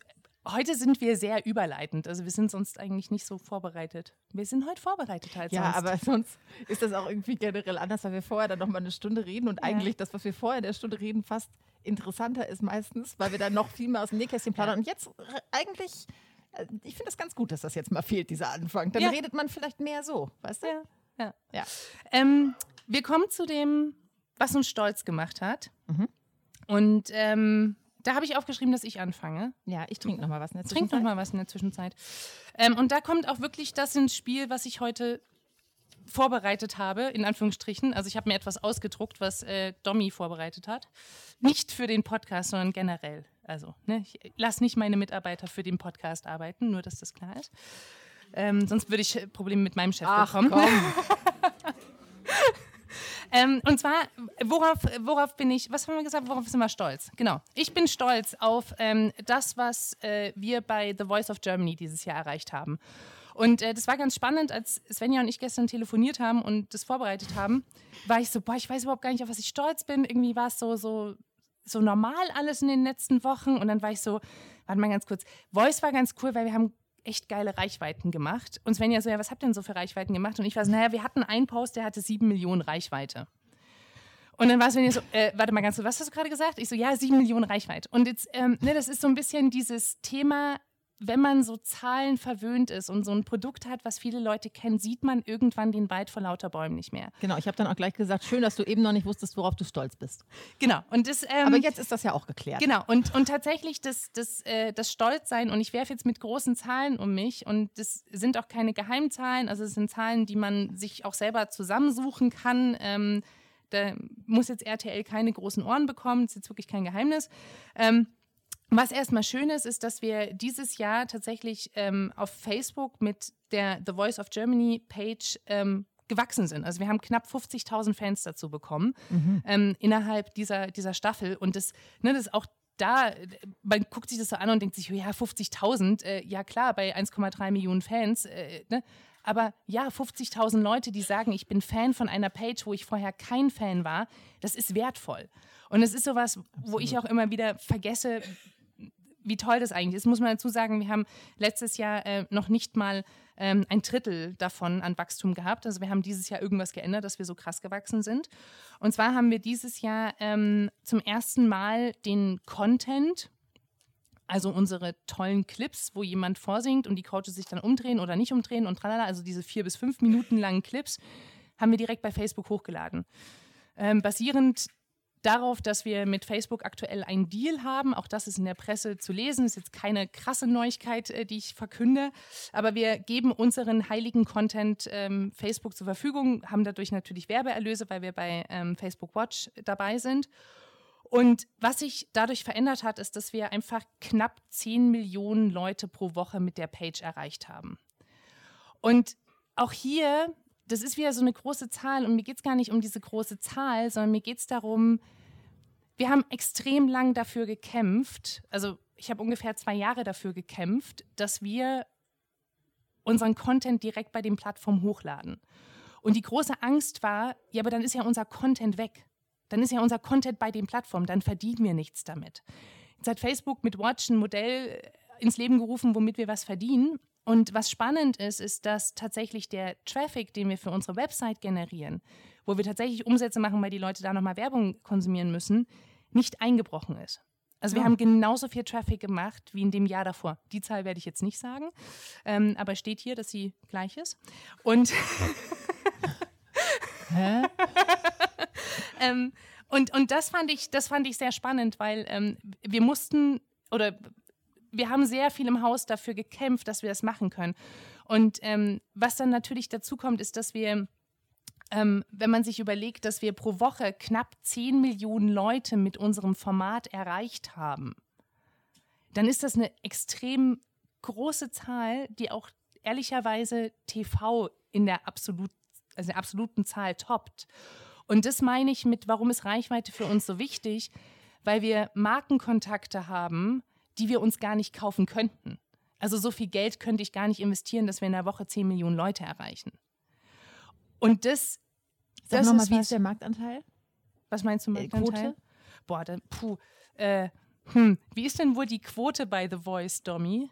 Heute sind wir sehr überleitend. Also wir sind sonst eigentlich nicht so vorbereitet. Wir sind heute vorbereitet halt ja, sonst. Aber sonst ist das auch irgendwie generell anders, weil wir vorher dann nochmal eine Stunde reden und ja. eigentlich das, was wir vorher in der Stunde reden, fast interessanter ist meistens, weil wir dann noch viel mehr aus dem Nähkästchen plaudern. Ja. Und jetzt eigentlich äh, ich finde das ganz gut, dass das jetzt mal fehlt, dieser Anfang. Dann Ja. redet man vielleicht mehr so, weißt du? Ja. Ja. Ja. Ähm, wir kommen zu dem, was uns stolz gemacht hat. Mhm. Und ähm, da habe ich aufgeschrieben, dass ich anfange. Ja, ich trinke noch mal was in der Trink Zwischenzeit. mal was in der Zwischenzeit. Ähm, und da kommt auch wirklich das ins Spiel, was ich heute vorbereitet habe, in Anführungsstrichen. Also ich habe mir etwas ausgedruckt, was äh, Domi vorbereitet hat. Nicht für den Podcast, sondern generell. Also, ne, ich lasse nicht meine Mitarbeiter für den Podcast arbeiten, nur dass das klar ist. Ähm, sonst würde ich äh, Probleme mit meinem Chef Ach, bekommen. komm. <laughs> Ähm, und zwar, worauf, worauf bin ich, was haben wir gesagt, worauf sind wir stolz? Genau. Ich bin stolz auf ähm, das, was äh, wir bei The Voice of Germany dieses Jahr erreicht haben. Und äh, das war ganz spannend, als Svenja und ich gestern telefoniert haben und das vorbereitet haben, war ich so, boah, ich weiß überhaupt gar nicht, auf was ich stolz bin. Irgendwie war es so, so, so normal alles in den letzten Wochen. Und dann war ich so, warte mal ganz kurz, Voice war ganz cool, weil wir haben echt geile Reichweiten gemacht. Und Svenja so, ja, was habt ihr denn so für Reichweiten gemacht? Und ich war so, naja, wir hatten einen Post, der hatte sieben Millionen Reichweite. Und dann war Svenja so, äh, warte mal ganz kurz, was hast du gerade gesagt? Ich so, ja, sieben Millionen Reichweite. Und jetzt, ähm, ne, das ist so ein bisschen dieses Thema, wenn man so Zahlen verwöhnt ist und so ein Produkt hat, was viele Leute kennen, sieht man irgendwann den Wald vor lauter Bäumen nicht mehr. Genau, ich habe dann auch gleich gesagt, schön, dass du eben noch nicht wusstest, worauf du stolz bist. Genau. Und das, ähm, Aber jetzt ist das ja auch geklärt. Genau, und, und tatsächlich das, das, äh, das Stolzsein, und ich werfe jetzt mit großen Zahlen um mich, und das sind auch keine Geheimzahlen, also es sind Zahlen, die man sich auch selber zusammensuchen kann. Ähm, da muss jetzt RTL keine großen Ohren bekommen, das ist jetzt wirklich kein Geheimnis. Ähm, was erstmal schön ist, ist, dass wir dieses Jahr tatsächlich ähm, auf Facebook mit der The Voice of Germany Page ähm, gewachsen sind. Also wir haben knapp 50.000 Fans dazu bekommen ähm, innerhalb dieser, dieser Staffel. Und das, ne, das ist auch da, man guckt sich das so an und denkt sich, ja, 50.000, äh, ja klar, bei 1,3 Millionen Fans, äh, ne? aber ja, 50.000 Leute, die sagen, ich bin Fan von einer Page, wo ich vorher kein Fan war, das ist wertvoll. Und es ist sowas, wo ich auch immer wieder vergesse, wie toll das eigentlich ist, muss man dazu sagen, wir haben letztes Jahr äh, noch nicht mal ähm, ein Drittel davon an Wachstum gehabt. Also wir haben dieses Jahr irgendwas geändert, dass wir so krass gewachsen sind. Und zwar haben wir dieses Jahr ähm, zum ersten Mal den Content, also unsere tollen Clips, wo jemand vorsingt und die Coaches sich dann umdrehen oder nicht umdrehen und tralala, also diese vier bis fünf Minuten langen Clips, haben wir direkt bei Facebook hochgeladen. Ähm, basierend darauf, dass wir mit Facebook aktuell einen Deal haben. Auch das ist in der Presse zu lesen. Ist jetzt keine krasse Neuigkeit, äh, die ich verkünde. Aber wir geben unseren heiligen Content ähm, Facebook zur Verfügung, haben dadurch natürlich Werbeerlöse, weil wir bei ähm, Facebook Watch dabei sind. Und was sich dadurch verändert hat, ist, dass wir einfach knapp 10 Millionen Leute pro Woche mit der Page erreicht haben. Und auch hier, das ist wieder so eine große Zahl und mir geht es gar nicht um diese große Zahl, sondern mir geht es darum, wir haben extrem lang dafür gekämpft, also ich habe ungefähr zwei Jahre dafür gekämpft, dass wir unseren Content direkt bei den Plattformen hochladen. Und die große Angst war, ja, aber dann ist ja unser Content weg. Dann ist ja unser Content bei den Plattformen, dann verdienen wir nichts damit. Jetzt hat Facebook mit Watch ein Modell äh, ins Leben gerufen, womit wir was verdienen. Und was spannend ist, ist, dass tatsächlich der Traffic, den wir für unsere Website generieren, wo wir tatsächlich Umsätze machen, weil die Leute da nochmal Werbung konsumieren müssen, nicht eingebrochen ist. Also wir Ja. haben genauso viel Traffic gemacht wie in dem Jahr davor. Die Zahl werde ich jetzt nicht sagen, ähm, aber steht hier, dass sie gleich ist. Und <laughs> <laughs> ähm, und, und das fand ich, das fand ich sehr spannend, weil ähm, wir mussten oder wir haben sehr viel im Haus dafür gekämpft, dass wir das machen können. Und ähm, was dann natürlich dazu kommt, ist, dass wir, ähm, wenn man sich überlegt, dass wir pro Woche knapp 10 Millionen Leute mit unserem Format erreicht haben, dann ist das eine extrem große Zahl, die auch ehrlicherweise TV in der, absolut, also der absoluten Zahl toppt. Und das meine ich mit, warum ist Reichweite für uns so wichtig? Weil wir Markenkontakte haben, die wir uns gar nicht kaufen könnten. Also so viel Geld könnte ich gar nicht investieren, dass wir in der Woche 10 Millionen Leute erreichen. Und das, Sag das nochmal, ist wie ist der Marktanteil? was meinst du äh, mit Quote? Quote? Boah, dann, puh, äh, hm, wie ist denn wohl die Quote bei The Voice, Domi?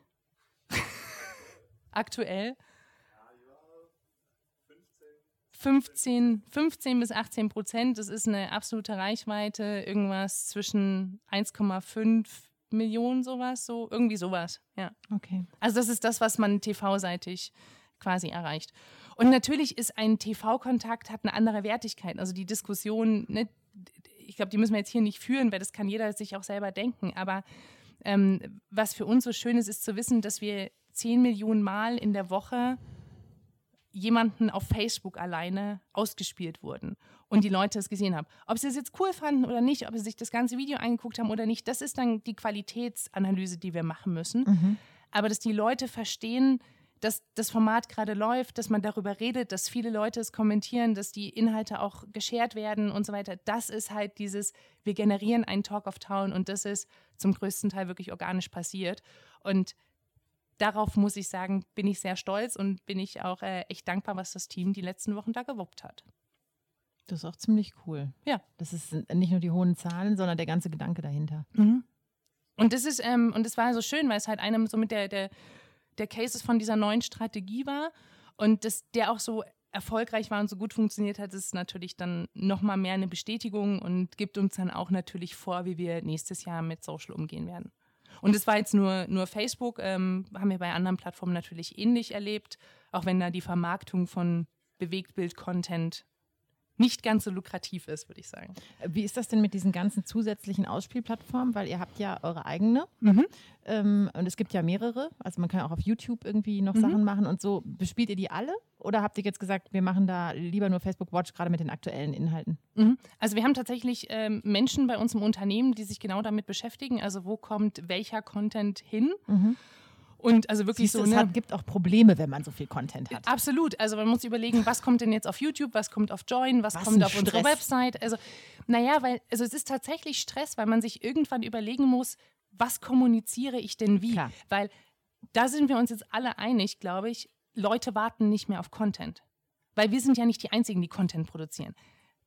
<laughs> Aktuell? 15, 15 bis 18 Prozent, das ist eine absolute Reichweite, irgendwas zwischen 1,5 Millionen sowas, so irgendwie sowas, ja. Okay. Also das ist das, was man TV-seitig quasi erreicht. Und natürlich ist ein TV-Kontakt hat eine andere Wertigkeit. Also die Diskussion, ne, ich glaube, die müssen wir jetzt hier nicht führen, weil das kann jeder sich auch selber denken. Aber ähm, was für uns so schön ist, ist zu wissen, dass wir 10 Millionen Mal in der Woche jemanden auf Facebook alleine ausgespielt wurden und die Leute es gesehen haben. Ob sie es jetzt cool fanden oder nicht, ob sie sich das ganze Video angeguckt haben oder nicht, das ist dann die Qualitätsanalyse, die wir machen müssen. Mhm. Aber dass die Leute verstehen, dass das Format gerade läuft, dass man darüber redet, dass viele Leute es kommentieren, dass die Inhalte auch geshared werden und so weiter. Das ist halt dieses, wir generieren einen Talk of Town und das ist zum größten Teil wirklich organisch passiert. Und darauf muss ich sagen, bin ich sehr stolz und bin ich auch äh, echt dankbar, was das Team die letzten Wochen da gewuppt hat. Das ist auch ziemlich cool. Ja. Das ist nicht nur die hohen Zahlen, sondern der ganze Gedanke dahinter. Und das ist, ähm, und das war so schön, weil es halt einem so mit der, der, der Cases von dieser neuen Strategie war und das, der auch so erfolgreich war und so gut funktioniert hat, ist natürlich dann nochmal mehr eine Bestätigung und gibt uns dann auch natürlich vor, wie wir nächstes Jahr mit Social umgehen werden. Und es war jetzt nur, nur Facebook, ähm, haben wir bei anderen Plattformen natürlich ähnlich erlebt, auch wenn da die Vermarktung von Bewegtbild-Content nicht ganz so lukrativ ist, würde ich sagen. Wie ist das denn mit diesen ganzen zusätzlichen Ausspielplattformen? Weil ihr habt ja eure eigene Mhm. ähm, und es gibt ja mehrere. Also man kann auch auf YouTube irgendwie noch Mhm. Sachen machen und so. Bespielt ihr die alle? Oder habt ihr jetzt gesagt, wir machen da lieber nur Facebook Watch, gerade mit den aktuellen Inhalten? Mhm. Also wir haben tatsächlich ähm, Menschen bei uns im Unternehmen, die sich genau damit beschäftigen. Also wo kommt welcher Content hin? Und also wirklich Siehst so, es ne? hat, gibt auch Probleme, wenn man so viel Content hat. Absolut. Also man muss überlegen, was kommt denn jetzt auf YouTube, was kommt auf Join, was, Was kommt auf unsere Stress. Website. Also, naja, weil, also es ist tatsächlich Stress, weil man sich irgendwann überlegen muss, was kommuniziere ich denn wie? Klar. Weil da sind wir uns jetzt alle einig, glaube ich, Leute warten nicht mehr auf Content. Weil wir sind ja nicht die Einzigen, die Content produzieren.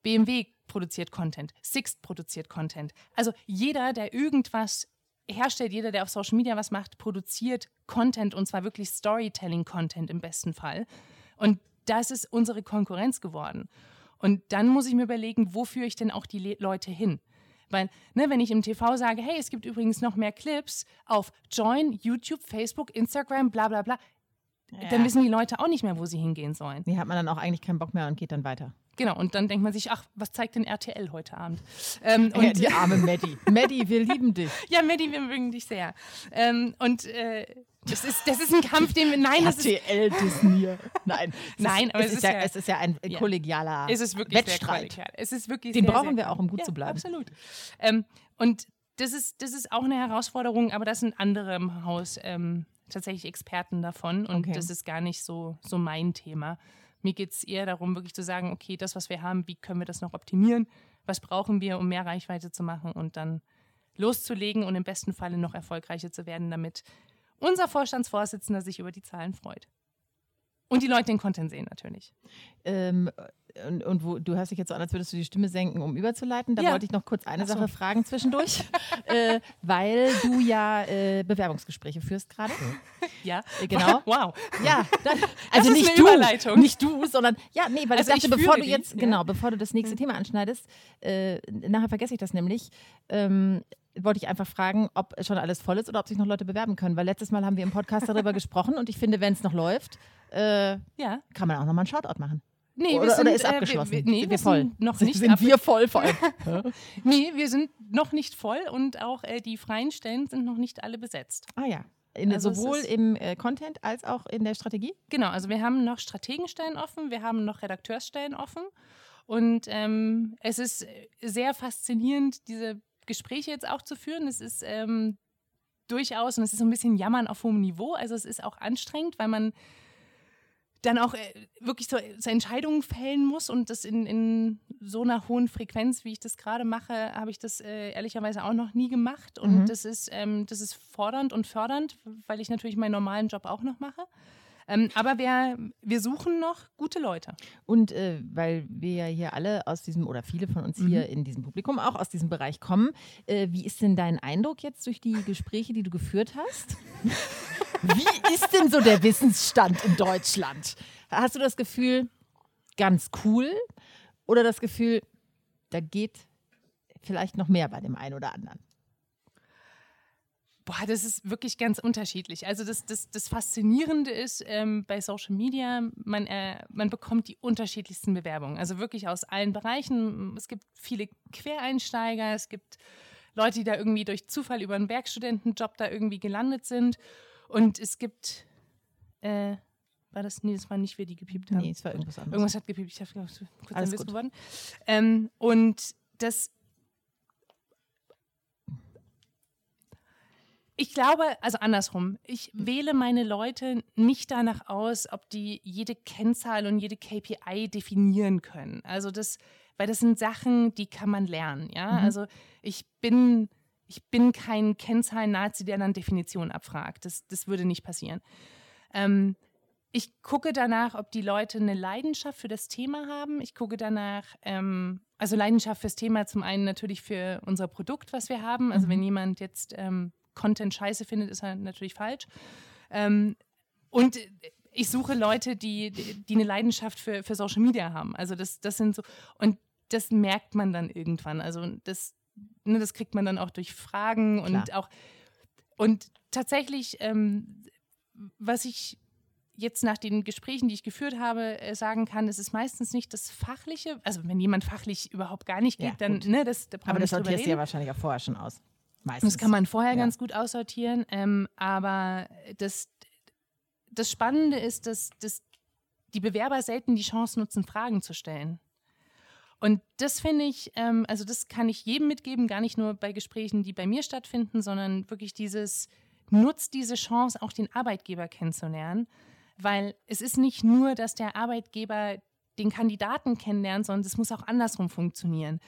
BMW produziert Content, Sixt produziert Content. Also jeder, der irgendwas herstellt, jeder, der auf Social Media was macht, produziert Content und zwar wirklich Storytelling-Content im besten Fall. Und das ist unsere Konkurrenz geworden. Und dann muss ich mir überlegen, wo führe ich denn auch die Le Leute hin? Weil, ne, wenn ich im TV sage, hey, es gibt übrigens noch mehr Clips auf Join, YouTube, Facebook, Instagram, bla bla bla, dann wissen die Leute auch nicht mehr, wo sie hingehen sollen. Nee, hat man dann auch eigentlich keinen Bock mehr und geht dann weiter. Genau, und dann denkt man sich, ach, was zeigt denn RTL heute Abend? Ähm, <laughs> Ja, und, die arme Maddie. <laughs> Maddie, wir lieben dich. ja, Maddie, wir mögen dich sehr. Ähm, und äh, das, ist, das ist ein Kampf, den wir. Nein, das ist, RTL Disney. Nein, es Nein, ist, aber es, ist ja, ja- es ist ja ein Ja. kollegialer es ist wirklich sehr Wettstreit. kollegial. Es ist wirklich Den sehr, brauchen sehr wir auch, um gut ja, zu bleiben. Absolut. Ähm, und das ist, das ist auch eine Herausforderung, aber das sind andere im Haus ähm, tatsächlich Experten davon und Okay. das ist gar nicht so, so mein Thema. Mir geht es eher darum, wirklich zu sagen, okay, das, was wir haben, wie können wir das noch optimieren? Was brauchen wir, um mehr Reichweite zu machen und dann loszulegen und im besten Falle noch erfolgreicher zu werden, damit unser Vorstandsvorsitzender sich über die Zahlen freut. Und die Leute den Content sehen natürlich. Ähm, und und wo, du hörst dich jetzt so an, als würdest du die Stimme senken, um überzuleiten. Da Ja. wollte ich noch kurz eine so. Sache fragen zwischendurch, <laughs> äh, weil du ja äh, Bewerbungsgespräche führst gerade. Ja, Äh, genau. <laughs> Wow. Ja, dann, also ist nicht eine du, nicht du, sondern ja, nee, weil Also ich dachte, ich bevor du die, jetzt ja. Mhm. genau, bevor du das nächste Thema anschneidest, äh, nachher vergesse ich das nämlich. Ähm, wollte ich einfach fragen, ob schon alles voll ist oder ob sich noch Leute bewerben können, weil letztes Mal haben wir im Podcast darüber <laughs> gesprochen und ich finde, wenn es noch läuft, äh, Ja. kann man auch nochmal einen Shoutout machen. Nee, oder, wir sind, oder ist äh, abgeschlossen? Wir, wir, nee, sind wir wir voll? sind noch nicht sind wir voll vor allem? <laughs> Nee, wir sind noch nicht voll und auch äh, die freien Stellen sind noch nicht alle besetzt. ah ja. In, Also sowohl im äh, Content als auch in der Strategie? Genau, also wir haben noch Strategenstellen offen, wir haben noch Redakteursstellen offen und ähm, es ist sehr faszinierend, diese Gespräche jetzt auch zu führen. Es ist ähm, durchaus und es ist so ein bisschen Jammern auf hohem Niveau. Also es ist auch anstrengend, weil man dann auch äh, wirklich so, so Entscheidungen fällen muss und das in, in so einer hohen Frequenz, wie ich das gerade mache, habe ich das äh, ehrlicherweise auch noch nie gemacht und Mhm. das ist ähm, das ist fordernd und fördernd, weil ich natürlich meinen normalen Job auch noch mache. Ähm, aber wir, wir suchen noch gute Leute. Und äh, weil wir ja hier alle aus diesem, oder viele von uns hier Mhm. in diesem Publikum auch aus diesem Bereich kommen, äh, wie ist denn dein Eindruck jetzt durch die Gespräche, die du geführt hast? wie ist denn so der Wissensstand in Deutschland? Hast du das Gefühl, ganz cool? Oder das Gefühl, da geht vielleicht noch mehr bei dem einen oder anderen? Boah, das ist wirklich ganz unterschiedlich. Also das, das, das Faszinierende ist ähm, bei Social Media, man, äh, man bekommt die unterschiedlichsten Bewerbungen. Also wirklich aus allen Bereichen. Es gibt viele Quereinsteiger, es gibt Leute, die da irgendwie durch Zufall über einen Werkstudentenjob da irgendwie gelandet sind. Und es gibt, äh, war das, nee, das war nicht wir, die gepiept haben. Nee, es war irgendwas anderes. Irgendwas hat gepiept, ich habe kurz Alles gut. geworden. Ähm, und das Ich glaube, also andersrum. Ich wähle meine Leute nicht danach aus, ob die jede Kennzahl und jede KPI definieren können. Also das, weil das sind Sachen, die kann man lernen. Ja, Mhm. also ich bin, ich bin kein Kennzahlen-Nazi, der dann Definitionen abfragt. Das, das würde nicht passieren. Ähm, ich gucke danach, ob die Leute eine Leidenschaft für das Thema haben. Ich gucke danach, ähm, also Leidenschaft fürs Thema zum einen natürlich für unser Produkt, was wir haben. Also Mhm. wenn jemand jetzt ähm, Content scheiße findet, ist natürlich falsch. Ähm, und ich suche Leute, die, die eine Leidenschaft für, für Social Media haben. Also das, das sind so, und das merkt man dann irgendwann. Also das, ne, das kriegt man dann auch durch Fragen und Klar. auch, und tatsächlich, ähm, was ich jetzt nach den Gesprächen, die ich geführt habe, äh, sagen kann, es ist meistens nicht das Fachliche. Also wenn jemand fachlich überhaupt gar nicht geht, Ja, dann, ne, das, da Aber das sortierst du ja wahrscheinlich auch vorher schon aus. Meistens. Das kann man vorher Ja. ganz gut aussortieren. Ähm, aber das, das Spannende ist, dass, dass die Bewerber selten die Chance nutzen, Fragen zu stellen. Und das finde ich, ähm, also das kann ich jedem mitgeben, gar nicht nur bei Gesprächen, die bei mir stattfinden, sondern wirklich dieses, nutzt diese Chance, auch den Arbeitgeber kennenzulernen. Weil es ist nicht nur, dass der Arbeitgeber den Kandidaten kennenlernt, sondern es muss auch andersrum funktionieren.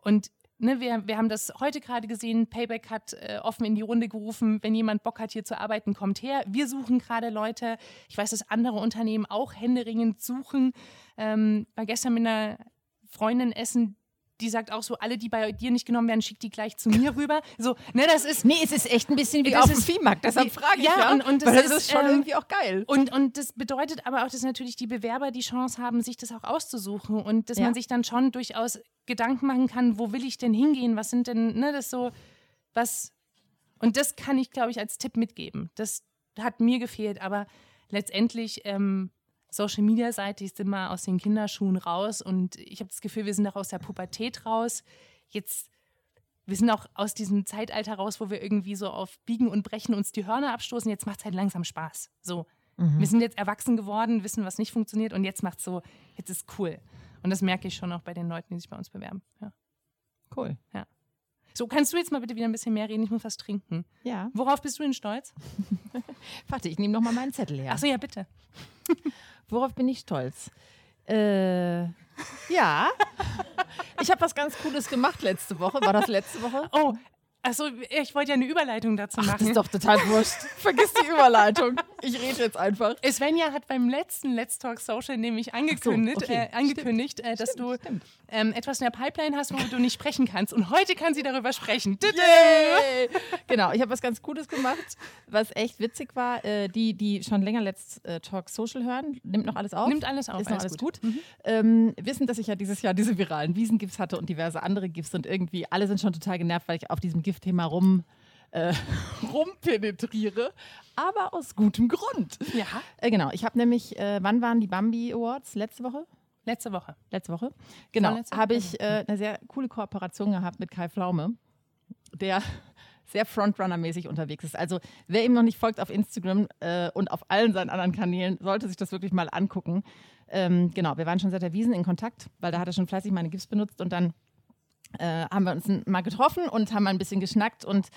Und ne, wir, wir haben das heute gerade gesehen, Payback hat äh, offen in die Runde gerufen, wenn jemand Bock hat, hier zu arbeiten, kommt her. Wir suchen gerade Leute. Ich weiß, dass andere Unternehmen auch händeringend suchen. Ähm, war gestern mit einer Freundin essen, die sagt auch so, alle, die bei dir nicht genommen werden, schick die gleich zu mir rüber. So, ne, das ist, Nee, es ist echt ein bisschen wie Das auf dem Viehmarkt, deshalb frage ich Ja, ja. und- und das weil das ist, ist schon ähm, irgendwie auch geil. Und, und das bedeutet aber auch, dass natürlich die Bewerber die Chance haben, sich das auch auszusuchen und dass Ja. man sich dann schon durchaus Gedanken machen kann, wo will ich denn hingehen? Was sind denn, ne, das so, was. Und das kann ich, glaube ich, als Tipp mitgeben. Das hat mir gefehlt, aber letztendlich. Ähm, Social Media Seite ist immer aus den Kinderschuhen raus und ich habe das Gefühl, wir sind auch aus der Pubertät raus. Jetzt wir sind auch aus diesem Zeitalter raus, wo wir irgendwie so auf Biegen und Brechen uns die Hörner abstoßen. Jetzt macht es halt langsam Spaß. So. Mhm. Wir sind jetzt erwachsen geworden, wissen, was nicht funktioniert und jetzt macht so, jetzt ist cool. Und das merke ich schon auch bei den Leuten, die sich bei uns bewerben. Ja. Cool. So, kannst du jetzt mal bitte wieder ein bisschen mehr reden? Ich muss was trinken. Ja. Worauf bist du denn stolz? <laughs> Warte, ich nehme noch mal meinen Zettel her. Achso, ja, bitte. <laughs> Worauf bin ich stolz? Äh, ja. <laughs> ich habe was ganz Cooles gemacht letzte Woche. War das letzte Woche? Oh, achso, ich wollte ja eine Überleitung dazu Ach, das machen. ist doch total wurscht. Vergiss die Überleitung. Ich rede jetzt einfach. Svenja hat beim letzten Let's Talk Social nämlich angekündigt, okay. äh, angekündigt äh, dass Stimmt, du stimmt. ähm, etwas in der Pipeline hast, worüber du nicht sprechen kannst. Und heute kann sie darüber sprechen. Yay! genau, ich habe was ganz Cooles gemacht, was echt witzig war. Äh, die, die schon länger Let's äh, Talk Social hören, nimmt noch alles auf. Nimmt alles auf. Ist noch alles gut. Ähm, wissen, dass ich ja dieses Jahr diese viralen Wiesengifts hatte und diverse andere Gifts und irgendwie alle sind schon total genervt, weil ich auf diesem Giftthema rum, äh, <laughs> rumpenetriere. Aber aus gutem Grund. Ja, Äh, genau, ich habe nämlich, äh, wann waren die Bambi Awards? Letzte Woche? letzte Woche. letzte Woche. Genau, habe ich äh, eine sehr coole Kooperation gehabt mit Kai Pflaume, der <laughs> sehr Frontrunner-mäßig unterwegs ist. Also wer ihm noch nicht folgt auf Instagram äh, und auf allen seinen anderen Kanälen, sollte sich das wirklich mal angucken. Ähm, genau, wir waren schon seit der Wiesen in Kontakt, weil da hat er schon fleißig meine Gifts benutzt und dann äh, haben wir uns mal getroffen und haben mal ein bisschen geschnackt und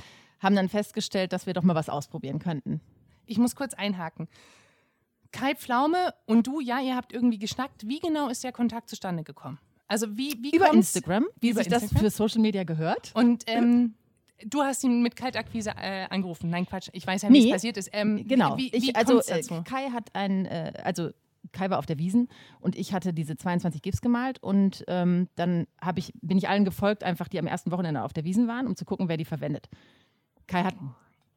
haben dann festgestellt, dass wir doch mal was ausprobieren könnten. Ich muss kurz einhaken. Kai Pflaume und du, ja, ihr habt irgendwie geschnackt. Wie genau ist der Kontakt zustande gekommen? Also wie, wie Über Instagram, wie Über sich das Instagram? für Social Media gehört. Und ähm, du hast ihn mit Kaltakquise äh, angerufen. Nein, Quatsch. Ich weiß ja, wie Nee. es passiert ist. Ähm, Genau. Wie, wie, ich, also äh? Kai hat ein, äh, also Kai war auf der Wiesen und ich hatte diese 22 GIFs gemalt und ähm, dann ich, bin ich allen gefolgt, einfach die am ersten Wochenende auf der Wiesen waren, um zu gucken, wer die verwendet. Kai hat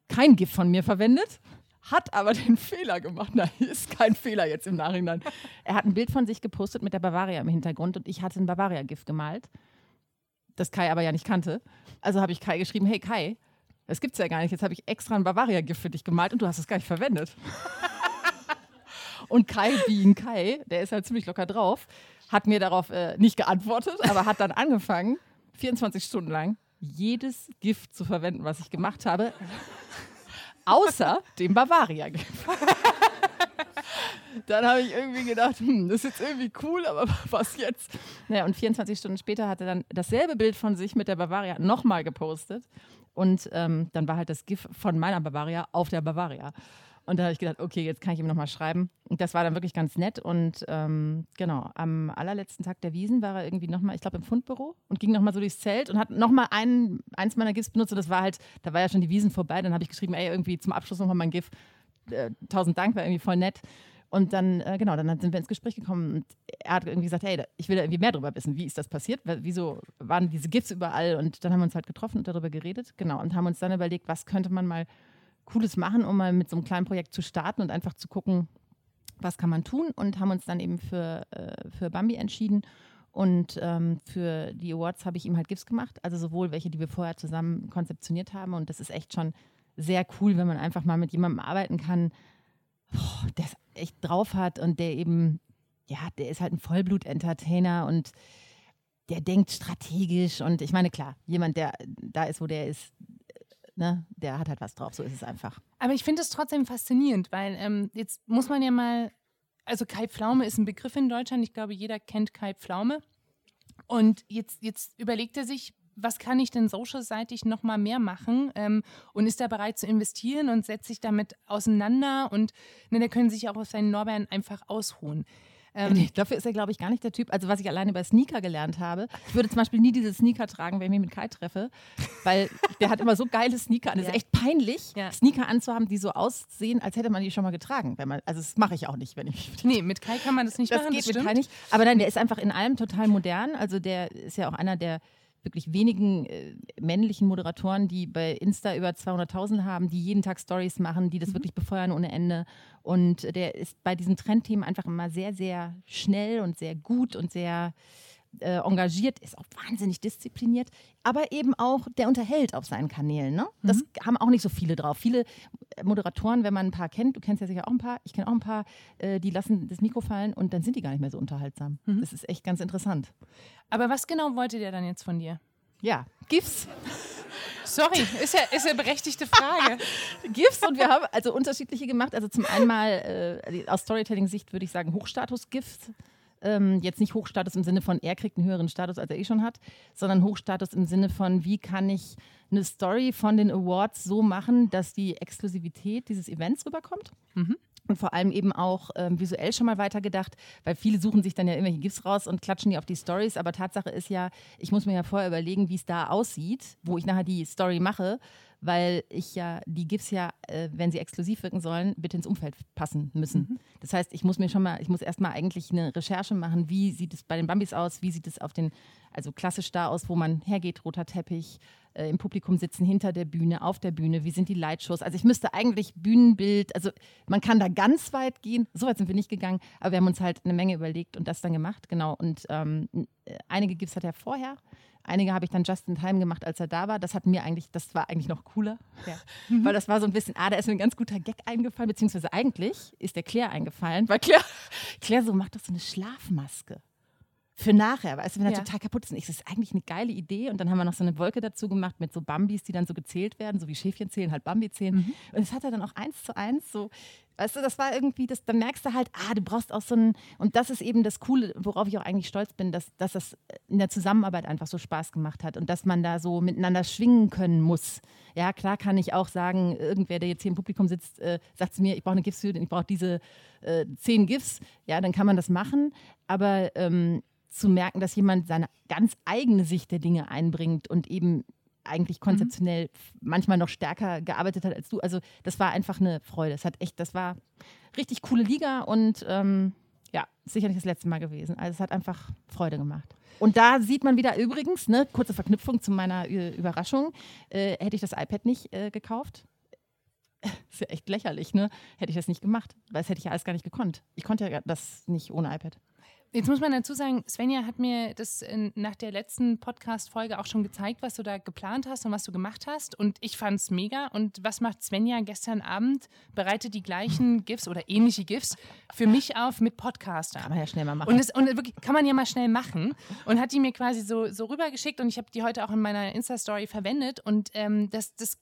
kein GIF von mir verwendet, hat aber den Fehler gemacht. <laughs> Na, ist kein Fehler jetzt im Nachhinein. Er hat ein Bild von sich gepostet mit der Bavaria im Hintergrund und ich hatte ein Bavaria-GIF gemalt, das Kai aber ja nicht kannte. Also habe ich Kai geschrieben, hey Kai, Das gibt's ja gar nicht. Jetzt habe ich extra ein Bavaria-Gift für dich gemalt und du hast es gar nicht verwendet. und Kai Bien Kai, der ist halt ziemlich locker drauf, hat mir darauf äh, nicht geantwortet, aber hat dann angefangen, 24 Stunden lang jedes Gift zu verwenden, was ich gemacht habe, außer dem Bavaria-Gift. dann habe ich irgendwie gedacht, hm, das ist jetzt irgendwie cool, aber <laughs> was jetzt? Naja, und 24 Stunden später hat er dann dasselbe Bild von sich mit der Bavaria nochmal gepostet. Und ähm, dann war halt das GIF von meiner Bavaria auf der Bavaria. Und da habe ich gedacht, okay, jetzt kann ich ihm nochmal schreiben. Und das war dann wirklich ganz nett. Und ähm, genau, am allerletzten Tag der Wiesen war er irgendwie nochmal, ich glaube, im Fundbüro und ging nochmal so durchs Zelt und hat nochmal ein, eins meiner GIFs benutzt. Und das war halt, da war ja schon die Wiesen vorbei. Dann habe ich geschrieben, ey, irgendwie zum Abschluss nochmal mein GIF. Äh, tausend Dank, war irgendwie voll nett. Und dann, äh, genau, dann sind wir ins Gespräch gekommen und er hat irgendwie gesagt, hey, ich will da irgendwie mehr darüber wissen. Wie ist das passiert? Wieso waren diese GIFs überall? Und dann haben wir uns halt getroffen und darüber geredet. Genau, und haben uns dann überlegt, was könnte man mal Cooles machen, um mal mit so einem kleinen Projekt zu starten und einfach zu gucken, was kann man tun und haben uns dann eben für, äh, für Bambi entschieden. Und ähm, für die Awards habe ich ihm halt GIFs gemacht, also sowohl welche, die wir vorher zusammen konzeptioniert haben. Und das ist echt schon sehr cool, wenn man einfach mal mit jemandem arbeiten kann, der es echt drauf hat und der eben, ja, der ist halt ein Vollblut-Entertainer und der denkt strategisch. Und ich meine, klar, jemand, der da ist, wo der ist, ne, der hat halt was drauf, so ist es einfach. Aber ich finde es trotzdem faszinierend, weil ähm, jetzt muss man ja mal, also Kai Pflaume ist ein Begriff in Deutschland, ich glaube, jeder kennt Kai Pflaume. Und jetzt, jetzt überlegt er sich, was kann ich denn social-seitig noch mal mehr machen ähm, und ist da bereit zu investieren und setzt sich damit auseinander und ne, da können sich auch auf seinen Lorbeeren einfach ausruhen. Ähm, nee, dafür ist er, glaube ich, gar nicht der Typ. Also, was ich alleine bei Sneaker gelernt habe, ich würde zum Beispiel nie diese Sneaker tragen, wenn ich mich mit Kai treffe, weil der hat immer so geile Sneaker an. Es ja. ist echt peinlich, ja. Sneaker anzuhaben, die so aussehen, als hätte man die schon mal getragen. Wenn man, also, das mache ich auch nicht, wenn ich. Nee, mit Kai kann man das nicht das machen. Geht das geht mit Kai nicht. Aber nein, der ist einfach in allem total modern. Also, der ist ja auch einer der wirklich wenigen äh, männlichen Moderatoren, die bei Insta über 200.000 haben, die jeden Tag Stories machen, die das mhm. wirklich befeuern ohne Ende. Und der ist bei diesen Trendthemen einfach immer sehr, sehr schnell und sehr gut und sehr äh, engagiert, ist auch wahnsinnig diszipliniert, aber eben auch, der unterhält auf seinen Kanälen. Ne? Das mhm. haben auch nicht so viele drauf. Viele äh, Moderatoren, wenn man ein paar kennt, du kennst ja sicher auch ein paar, ich kenne auch ein paar, äh, die lassen das Mikro fallen und dann sind die gar nicht mehr so unterhaltsam. Mhm. Das ist echt ganz interessant. Aber was genau wollte der dann jetzt von dir? Ja, GIFs. Sorry, ist ja, ist ja eine berechtigte Frage. <laughs> GIFs und wir haben also unterschiedliche gemacht. Also zum einen mal äh, aus Storytelling-Sicht würde ich sagen Hochstatus-GIFs. Ähm, jetzt nicht Hochstatus im Sinne von, er kriegt einen höheren Status, als er eh schon hat, sondern Hochstatus im Sinne von, wie kann ich eine Story von den Awards so machen, dass die Exklusivität dieses Events rüberkommt. Mhm und vor allem eben auch ähm, visuell schon mal weitergedacht, weil viele suchen sich dann ja irgendwelche GIFs raus und klatschen die auf die Stories. Aber Tatsache ist ja, ich muss mir ja vorher überlegen, wie es da aussieht, wo ich nachher die Story mache, weil ich ja die GIFs ja, äh, wenn sie exklusiv wirken sollen, bitte ins Umfeld passen müssen. Mhm. Das heißt, ich muss mir schon mal, ich muss erstmal eigentlich eine Recherche machen, wie sieht es bei den Bambis aus, wie sieht es auf den, also klassisch da aus, wo man hergeht, roter Teppich, äh, im Publikum sitzen, hinter der Bühne, auf der Bühne, wie sind die Lightshows. Also ich müsste eigentlich Bühnenbild, also man kann da ganz weit gehen, so weit sind wir nicht gegangen, aber wir haben uns halt eine Menge überlegt und das dann gemacht, genau. Und ähm, äh, einige Gips hat er vorher, einige habe ich dann just in time gemacht, als er da war. Das hat mir eigentlich, das war eigentlich noch cooler, ja. <laughs> weil das war so ein bisschen, ah, da ist mir ein ganz guter Gag eingefallen, beziehungsweise eigentlich ist der Claire eingefallen, weil Claire, <laughs> Claire so macht doch so eine Schlafmaske für nachher, weißt du, wenn er ja. total kaputt ist. Und ich, das ist eigentlich eine geile Idee. Und dann haben wir noch so eine Wolke dazu gemacht mit so Bambis, die dann so gezählt werden, so wie Schäfchen zählen, halt Bambi zählen. Mhm. Und das hat er dann auch eins zu eins so, weißt du, das war irgendwie, das, da merkst du halt, ah, du brauchst auch so ein, und das ist eben das Coole, worauf ich auch eigentlich stolz bin, dass, dass das in der Zusammenarbeit einfach so Spaß gemacht hat und dass man da so miteinander schwingen können muss. Ja, klar kann ich auch sagen, irgendwer, der jetzt hier im Publikum sitzt, äh, sagt zu mir, ich brauche eine GIFs-Hüte, ich brauche diese äh, zehn GIFs. Ja, dann kann man das machen. Aber ähm, zu merken, dass jemand seine ganz eigene Sicht der Dinge einbringt und eben eigentlich konzeptionell mhm. manchmal noch stärker gearbeitet hat als du. Also das war einfach eine Freude. Es hat echt, das war richtig coole Liga und ähm, ja, sicher nicht das letzte Mal gewesen. Also es hat einfach Freude gemacht. Und da sieht man wieder übrigens, ne, kurze Verknüpfung zu meiner Ü Überraschung, äh, hätte ich das iPad nicht äh, gekauft. <laughs> Ist ja echt lächerlich, ne? Hätte ich das nicht gemacht, weil das hätte ich ja alles gar nicht gekonnt. Ich konnte ja das nicht ohne iPad. Jetzt muss man dazu sagen, Svenja hat mir das nach der letzten Podcast-Folge auch schon gezeigt, was du da geplant hast und was du gemacht hast. Und ich fand es mega. Und was macht Svenja gestern Abend? Bereitet die gleichen GIFs oder ähnliche GIFs für mich auf mit Podcaster. Kann man ja schnell mal machen. Und, das, und wirklich, kann man ja mal schnell machen. Und hat die mir quasi so, so rübergeschickt und ich habe die heute auch in meiner Insta-Story verwendet. Und ähm, das, das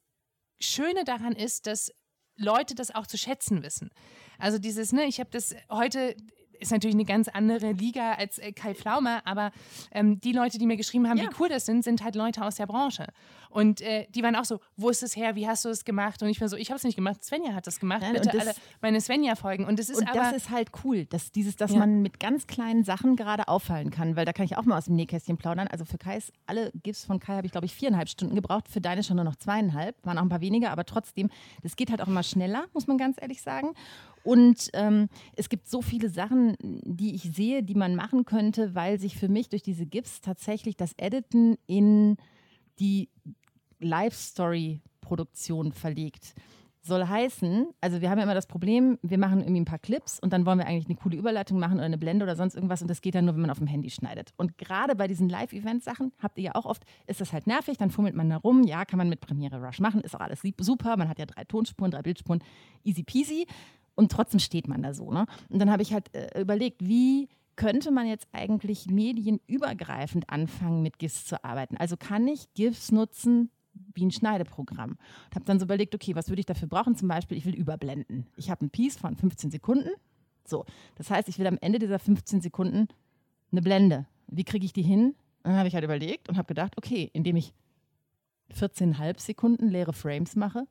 Schöne daran ist, dass Leute das auch zu schätzen wissen. Also dieses, ne, ich habe das heute ist natürlich eine ganz andere Liga als äh, Kai Pflaume, aber ähm, die Leute, die mir geschrieben haben, ja. wie cool das sind, sind halt Leute aus der Branche. Und äh, die waren auch so, wo ist es her, wie hast du es gemacht? Und ich war so, ich habe es nicht gemacht, Svenja hat das gemacht, Nein, bitte alle meine Svenja folgen. Und das ist und aber, das ist halt cool, dass, dieses, dass ja. man mit ganz kleinen Sachen gerade auffallen kann, weil da kann ich auch mal aus dem Nähkästchen plaudern. Also für Kais, alle GIFs von Kai habe ich, glaube ich, viereinhalb Stunden gebraucht, für deine schon nur noch zweieinhalb, waren auch ein paar weniger, aber trotzdem, das geht halt auch immer schneller, muss man ganz ehrlich sagen. Und ähm, es gibt so viele Sachen, die ich sehe, die man machen könnte, weil sich für mich durch diese GIFs tatsächlich das Editen in die Live-Story-Produktion verlegt. Soll heißen, also wir haben ja immer das Problem, wir machen irgendwie ein paar Clips und dann wollen wir eigentlich eine coole Überleitung machen oder eine Blende oder sonst irgendwas und das geht dann nur, wenn man auf dem Handy schneidet. Und gerade bei diesen Live-Event-Sachen habt ihr ja auch oft, ist das halt nervig, dann fummelt man da rum, ja, kann man mit Premiere Rush machen, ist auch alles super, man hat ja drei Tonspuren, drei Bildspuren, easy peasy und trotzdem steht man da so. Ne? Und dann habe ich halt äh, überlegt, wie könnte man jetzt eigentlich medienübergreifend anfangen, mit GIFs zu arbeiten? Also kann ich GIFs nutzen wie ein Schneideprogramm? Und habe dann so überlegt, okay, was würde ich dafür brauchen? Zum Beispiel, ich will überblenden. Ich habe ein Piece von 15 Sekunden. So, das heißt, ich will am Ende dieser 15 Sekunden eine Blende. Wie kriege ich die hin? Dann habe ich halt überlegt und habe gedacht, okay, indem ich 14,5 Sekunden leere Frames mache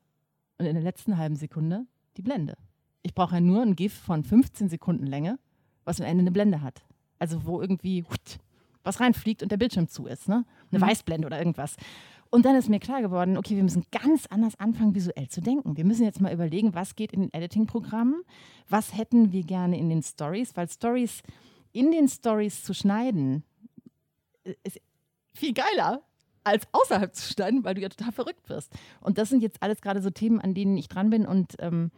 und in der letzten halben Sekunde die Blende ich brauche ja nur ein GIF von 15 Sekunden Länge, was am Ende eine Blende hat. Also wo irgendwie was reinfliegt und der Bildschirm zu ist, ne? Eine mhm. Weißblende oder irgendwas. Und dann ist mir klar geworden, okay, wir müssen ganz anders anfangen, visuell zu denken. Wir müssen jetzt mal überlegen, was geht in den Editing-Programmen, was hätten wir gerne in den Stories, weil Stories in den Stories zu schneiden äh, ist viel geiler als außerhalb zu schneiden, weil du ja total verrückt wirst. Und das sind jetzt alles gerade so Themen, an denen ich dran bin und ähm,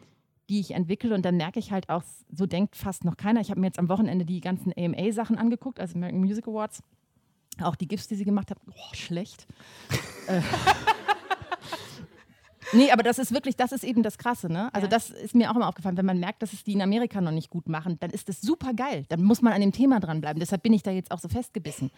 die ich entwickle. Und dann merke ich halt auch, so denkt fast noch keiner. Ich habe mir jetzt am Wochenende die ganzen AMA-Sachen angeguckt, also American Music Awards. Auch die GIFs, die sie gemacht hat, oh, schlecht. <laughs> äh. Nee, aber das ist wirklich, das ist eben das Krasse, ne? Also ja. das ist mir auch immer aufgefallen, wenn man merkt, dass es die in Amerika noch nicht gut machen, dann ist das super geil. Dann muss man an dem Thema dranbleiben. Deshalb bin ich da jetzt auch so festgebissen.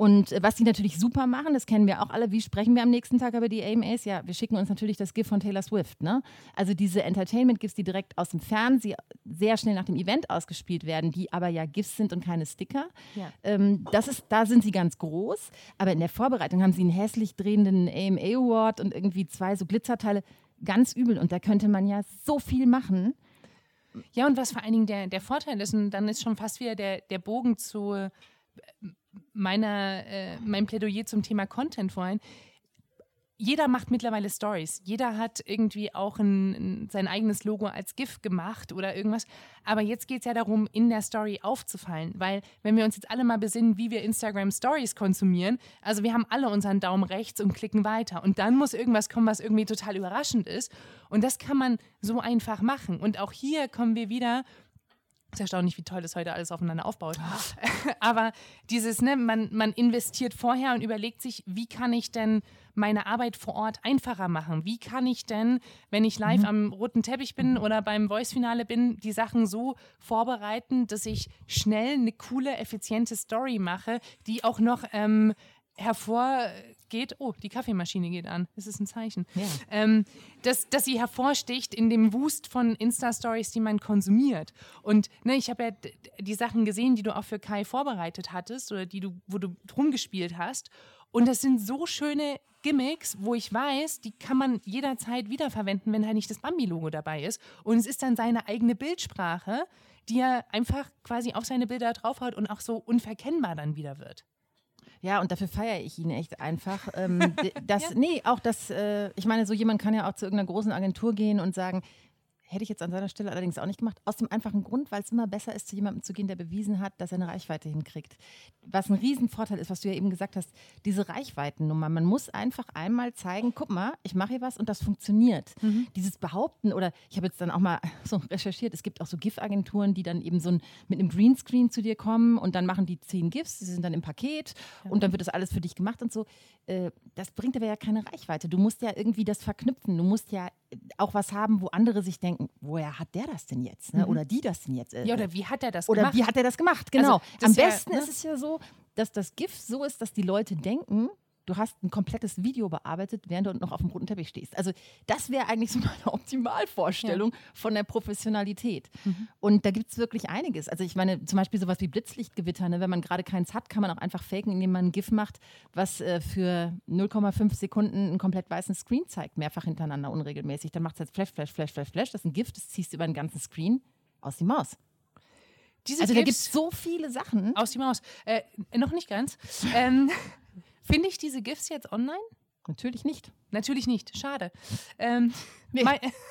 Und äh, was die natürlich super machen, das kennen wir auch alle, wie sprechen wir am nächsten Tag über die AMAs? Ja, wir schicken uns natürlich das GIF von Taylor Swift. Ne? Also diese Entertainment-GIFs, die direkt aus dem Fernsehen sehr schnell nach dem Event ausgespielt werden, die aber ja GIFs sind und keine Sticker. Ja. Ähm, das ist, da sind sie ganz groß. Aber in der Vorbereitung haben sie einen hässlich drehenden AMA Award und irgendwie zwei so Glitzerteile. Ganz übel. Und da könnte man ja so viel machen. Ja, und was vor allen Dingen der, der Vorteil ist, und dann ist schon fast wieder der, der Bogen zu meiner, äh, mein Plädoyer zum Thema Content vorhin. Jeder macht mittlerweile Stories. Jeder hat irgendwie auch ein, ein, sein eigenes Logo als GIF gemacht oder irgendwas. Aber jetzt geht es ja darum, in der Story aufzufallen. Weil, wenn wir uns jetzt alle mal besinnen, wie wir Instagram Stories konsumieren, also wir haben alle unseren Daumen rechts und klicken weiter. Und dann muss irgendwas kommen, was irgendwie total überraschend ist. Und das kann man so einfach machen. Und auch hier kommen wir wieder es ist erstaunlich, wie toll das heute alles aufeinander aufbaut. <laughs> Aber dieses, ne, man, man investiert vorher und überlegt sich, wie kann ich denn meine Arbeit vor Ort einfacher machen? Wie kann ich denn, wenn ich live mhm. am roten Teppich bin oder beim Voice-Finale bin, die Sachen so vorbereiten, dass ich schnell eine coole, effiziente Story mache, die auch noch ähm, hervorgeht, oh, die Kaffeemaschine geht an, das ist ein Zeichen, ja. ähm, dass, dass sie hervorsticht in dem Wust von Insta-Stories, die man konsumiert. Und ne, ich habe ja die Sachen gesehen, die du auch für Kai vorbereitet hattest oder die du, wo du drum gespielt hast. Und das sind so schöne Gimmicks, wo ich weiß, die kann man jederzeit wiederverwenden, wenn halt nicht das Bambi-Logo dabei ist. Und es ist dann seine eigene Bildsprache, die er einfach quasi auf seine Bilder draufhaut und auch so unverkennbar dann wieder wird. Ja, und dafür feiere ich ihn echt einfach. Ähm, <laughs> das, ja. Nee, auch das, äh, ich meine, so jemand kann ja auch zu irgendeiner großen Agentur gehen und sagen, Hätte ich jetzt an seiner Stelle allerdings auch nicht gemacht. Aus dem einfachen Grund, weil es immer besser ist, zu jemandem zu gehen, der bewiesen hat, dass er eine Reichweite hinkriegt. Was ein Riesenvorteil ist, was du ja eben gesagt hast, diese Reichweitennummer. Man muss einfach einmal zeigen, guck mal, ich mache hier was und das funktioniert. Mhm. Dieses Behaupten oder ich habe jetzt dann auch mal <laughs> so recherchiert, es gibt auch so GIF-Agenturen, die dann eben so ein, mit einem Greenscreen zu dir kommen und dann machen die zehn GIFs, die sind dann im Paket ja. und dann wird das alles für dich gemacht und so. Äh, das bringt aber ja keine Reichweite. Du musst ja irgendwie das verknüpfen. Du musst ja auch was haben, wo andere sich denken, woher hat der das denn jetzt? Ne? Mhm. Oder die das denn jetzt? Äh, ja, oder wie hat er das oder gemacht? Oder wie hat er das gemacht? Genau. Also, das Am besten ja, ne? ist es ja so, dass das GIF so ist, dass die Leute denken, du hast ein komplettes Video bearbeitet, während du noch auf dem roten Teppich stehst. Also das wäre eigentlich so meine Optimalvorstellung ja. von der Professionalität. Mhm. Und da gibt es wirklich einiges. Also ich meine, zum Beispiel sowas wie Blitzlichtgewitter, ne? wenn man gerade keins hat, kann man auch einfach faken, indem man ein GIF macht, was äh, für 0,5 Sekunden einen komplett weißen Screen zeigt, mehrfach hintereinander, unregelmäßig. Dann macht es jetzt Flash, Flash, Flash, Flash, Flash. Das ist ein GIF, das ziehst du über den ganzen Screen aus die Maus. Diese also Gips da gibt es so viele Sachen. Aus die Maus. Äh, noch nicht ganz. ähm, <laughs> <laughs> Finde ich diese GIFs jetzt online? Natürlich nicht. Natürlich nicht. Schade. Ähm, <laughs> nee,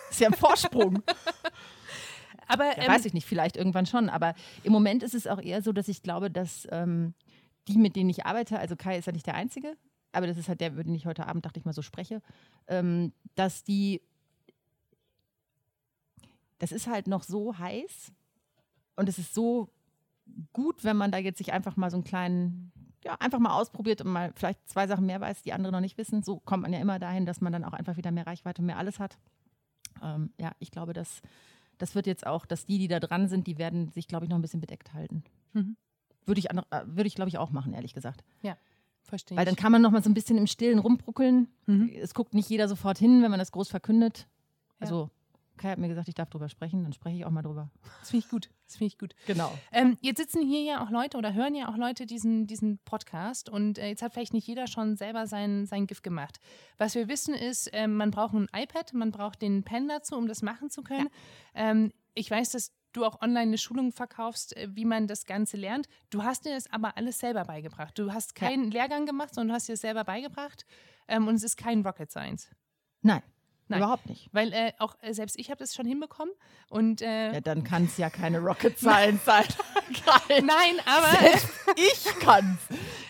ist ja ein Vorsprung. <laughs> aber ja, ähm, weiß ich nicht, vielleicht irgendwann schon. Aber im Moment ist es auch eher so, dass ich glaube, dass ähm, die, mit denen ich arbeite, also Kai ist ja nicht der Einzige, aber das ist halt der, über den ich heute Abend, dachte ich mal, so spreche, ähm, dass die, das ist halt noch so heiß und es ist so gut, wenn man da jetzt sich einfach mal so einen kleinen ja, einfach mal ausprobiert und mal vielleicht zwei Sachen mehr weiß, die andere noch nicht wissen. So kommt man ja immer dahin, dass man dann auch einfach wieder mehr Reichweite und mehr alles hat. Ähm, ja, ich glaube, dass das wird jetzt auch, dass die, die da dran sind, die werden sich, glaube ich, noch ein bisschen bedeckt halten. Mhm. Würde ich, äh, würde ich glaube ich, auch machen, ehrlich gesagt. Ja, verstehe. Weil dann kann man noch mal so ein bisschen im Stillen rumbruckeln. Mhm. Es guckt nicht jeder sofort hin, wenn man das groß verkündet. Also Kai hat mir gesagt, ich darf drüber sprechen, dann spreche ich auch mal drüber. Das finde ich gut. Das finde ich gut. Genau. Ähm, jetzt sitzen hier ja auch Leute oder hören ja auch Leute diesen, diesen Podcast und äh, jetzt hat vielleicht nicht jeder schon selber sein, sein GIF gemacht. Was wir wissen ist, äh, man braucht ein iPad, man braucht den Pen dazu, um das machen zu können. Ja. Ähm, ich weiß, dass du auch online eine Schulung verkaufst, äh, wie man das Ganze lernt. Du hast dir das aber alles selber beigebracht. Du hast keinen ja. Lehrgang gemacht, sondern du hast dir das selber beigebracht ähm, und es ist kein Rocket Science. Nein. Nein, überhaupt nicht. Weil äh, auch äh, selbst ich habe das schon hinbekommen. Und, äh, ja, dann kann es ja keine Rocket <laughs> Science sein. Nein, aber ich kann's.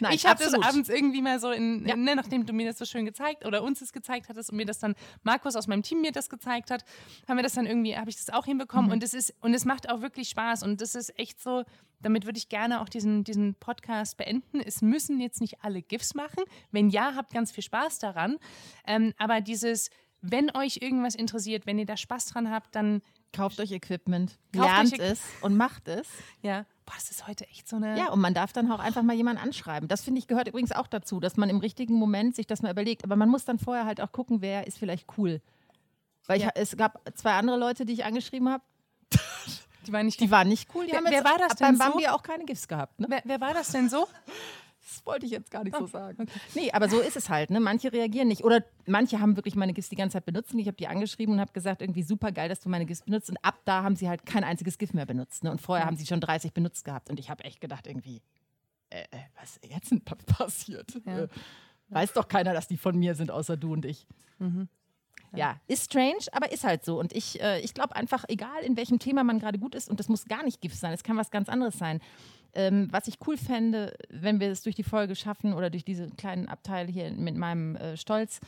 Nein, ich habe das abends irgendwie mal so in, ja. ne, nachdem du mir das so schön gezeigt oder uns es gezeigt hattest und mir das dann Markus aus meinem Team mir das gezeigt hat, haben wir das dann irgendwie, habe ich das auch hinbekommen mhm. und es ist und es macht auch wirklich Spaß und das ist echt so. Damit würde ich gerne auch diesen, diesen Podcast beenden. Es müssen jetzt nicht alle GIFs machen. Wenn ja, habt ganz viel Spaß daran. Ähm, aber dieses wenn euch irgendwas interessiert, wenn ihr da Spaß dran habt, dann kauft euch Equipment, kauft lernt euch es und macht es. Ja. Boah, das ist heute echt so eine. Ja, und man darf dann auch einfach mal jemanden anschreiben. Das finde ich gehört übrigens auch dazu, dass man im richtigen Moment sich das mal überlegt. Aber man muss dann vorher halt auch gucken, wer ist vielleicht cool. Weil ja. ich, es gab zwei andere Leute, die ich angeschrieben habe. Die waren nicht, die waren nicht cool. Die wer, haben wer war das denn beim Bambi auch keine Gifts gehabt. Ne? Wer, wer war das denn so? Das wollte ich jetzt gar nicht so sagen. Okay. Nee, aber so ist es halt. Ne? Manche reagieren nicht. Oder manche haben wirklich meine GIFs die ganze Zeit benutzt. Und ich habe die angeschrieben und habe gesagt, irgendwie super geil, dass du meine GIFs benutzt. Und ab da haben sie halt kein einziges GIF mehr benutzt. Ne? Und vorher haben sie schon 30 benutzt gehabt. Und ich habe echt gedacht, irgendwie, äh, äh, was ist jetzt denn <laughs> passiert? Ja. Äh, weiß doch keiner, dass die von mir sind, außer du und ich. Mhm. Ja. ja. ist strange, aber ist halt so. Und ich, äh, ich glaube einfach, egal in welchem Thema man gerade gut ist, und das muss gar nicht GIF sein, es kann was ganz anderes sein. Ähm, was ich cool fände, wenn wir es durch die Folge schaffen oder durch diese kleinen Abteile hier mit meinem äh, Stolz,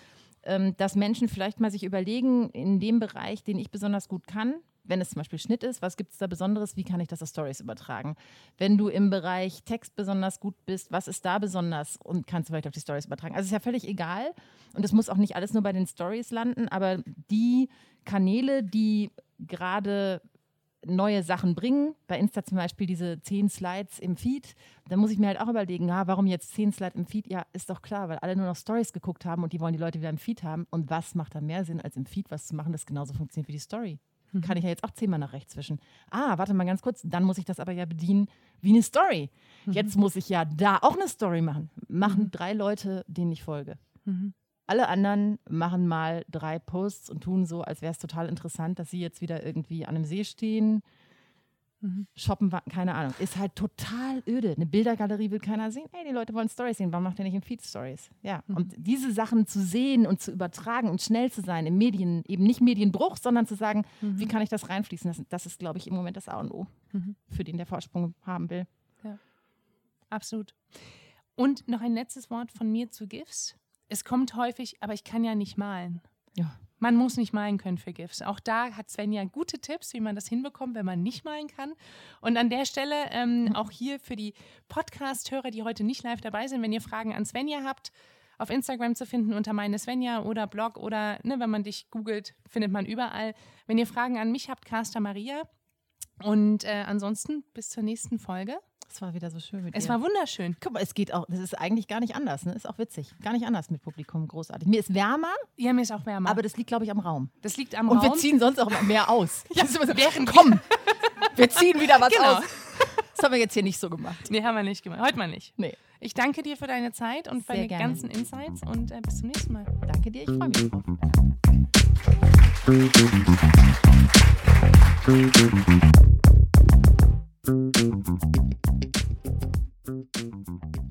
ähm, dass Menschen vielleicht mal sich überlegen, in dem Bereich, den ich besonders gut kann, wenn es zum Beispiel Schnitt ist, was gibt es da Besonderes, wie kann ich das auf Stories übertragen? Wenn du im Bereich Text besonders gut bist, was ist da besonders und kannst du vielleicht auf die Stories übertragen? Also ist ja völlig egal und es muss auch nicht alles nur bei den Stories landen, aber die Kanäle, die gerade neue Sachen bringen. Bei Insta zum Beispiel diese zehn Slides im Feed. Da muss ich mir halt auch überlegen, ja, warum jetzt zehn Slides im Feed? Ja, ist doch klar, weil alle nur noch Stories geguckt haben und die wollen die Leute wieder im Feed haben. Und was macht da mehr Sinn, als im Feed was zu machen, das genauso funktioniert wie die Story? Mhm. Kann ich ja jetzt auch zehnmal nach rechts zwischen. Ah, warte mal ganz kurz, dann muss ich das aber ja bedienen wie eine Story. Mhm. Jetzt muss ich ja da auch eine Story machen. Machen mhm. drei Leute, denen ich folge. Mhm. Alle anderen machen mal drei Posts und tun so, als wäre es total interessant, dass sie jetzt wieder irgendwie an einem See stehen, Mhm. Shoppen, keine Ahnung, ist halt total öde. Eine Bildergalerie will keiner sehen. Hey, die Leute wollen Stories sehen. Warum macht ihr nicht in Feed Stories? Ja, mhm. und diese Sachen zu sehen und zu übertragen und schnell zu sein im Medien, eben nicht Medienbruch, sondern zu sagen, mhm. wie kann ich das reinfließen? Das, das ist, glaube ich, im Moment das A und O, mhm. für den der Vorsprung haben will. Ja, absolut. Und noch ein letztes Wort von mir zu GIFs. Es kommt häufig, aber ich kann ja nicht malen. Ja. Man muss nicht malen können für GIFs. Auch da hat Svenja gute Tipps, wie man das hinbekommt, wenn man nicht malen kann. Und an der Stelle ähm, auch hier für die Podcast-Hörer, die heute nicht live dabei sind, wenn ihr Fragen an Svenja habt, auf Instagram zu finden unter meine Svenja oder Blog oder ne, wenn man dich googelt, findet man überall. Wenn ihr Fragen an mich habt, Caster Maria. Und äh, ansonsten bis zur nächsten Folge. Es war wieder so schön Es dir. war wunderschön. Guck mal, es geht auch, das ist eigentlich gar nicht anders, ne? Ist auch witzig. Gar nicht anders mit Publikum, großartig. Mir ist wärmer. Ja, mir ist auch wärmer. Aber das liegt, glaube ich, am Raum. Das liegt am Und Raum. wir ziehen sonst auch immer mehr aus. <laughs> ja, so, während komm, <laughs> wir ziehen wieder was genau. aus. Das haben wir jetzt hier nicht so gemacht. Nee, haben wir nicht gemacht. Heute mal nicht. Nee. Ich danke dir für deine Zeit und für deine gerne. ganzen Insights und äh, bis zum nächsten Mal. Danke dir, ich freue mich drauf. Thank you.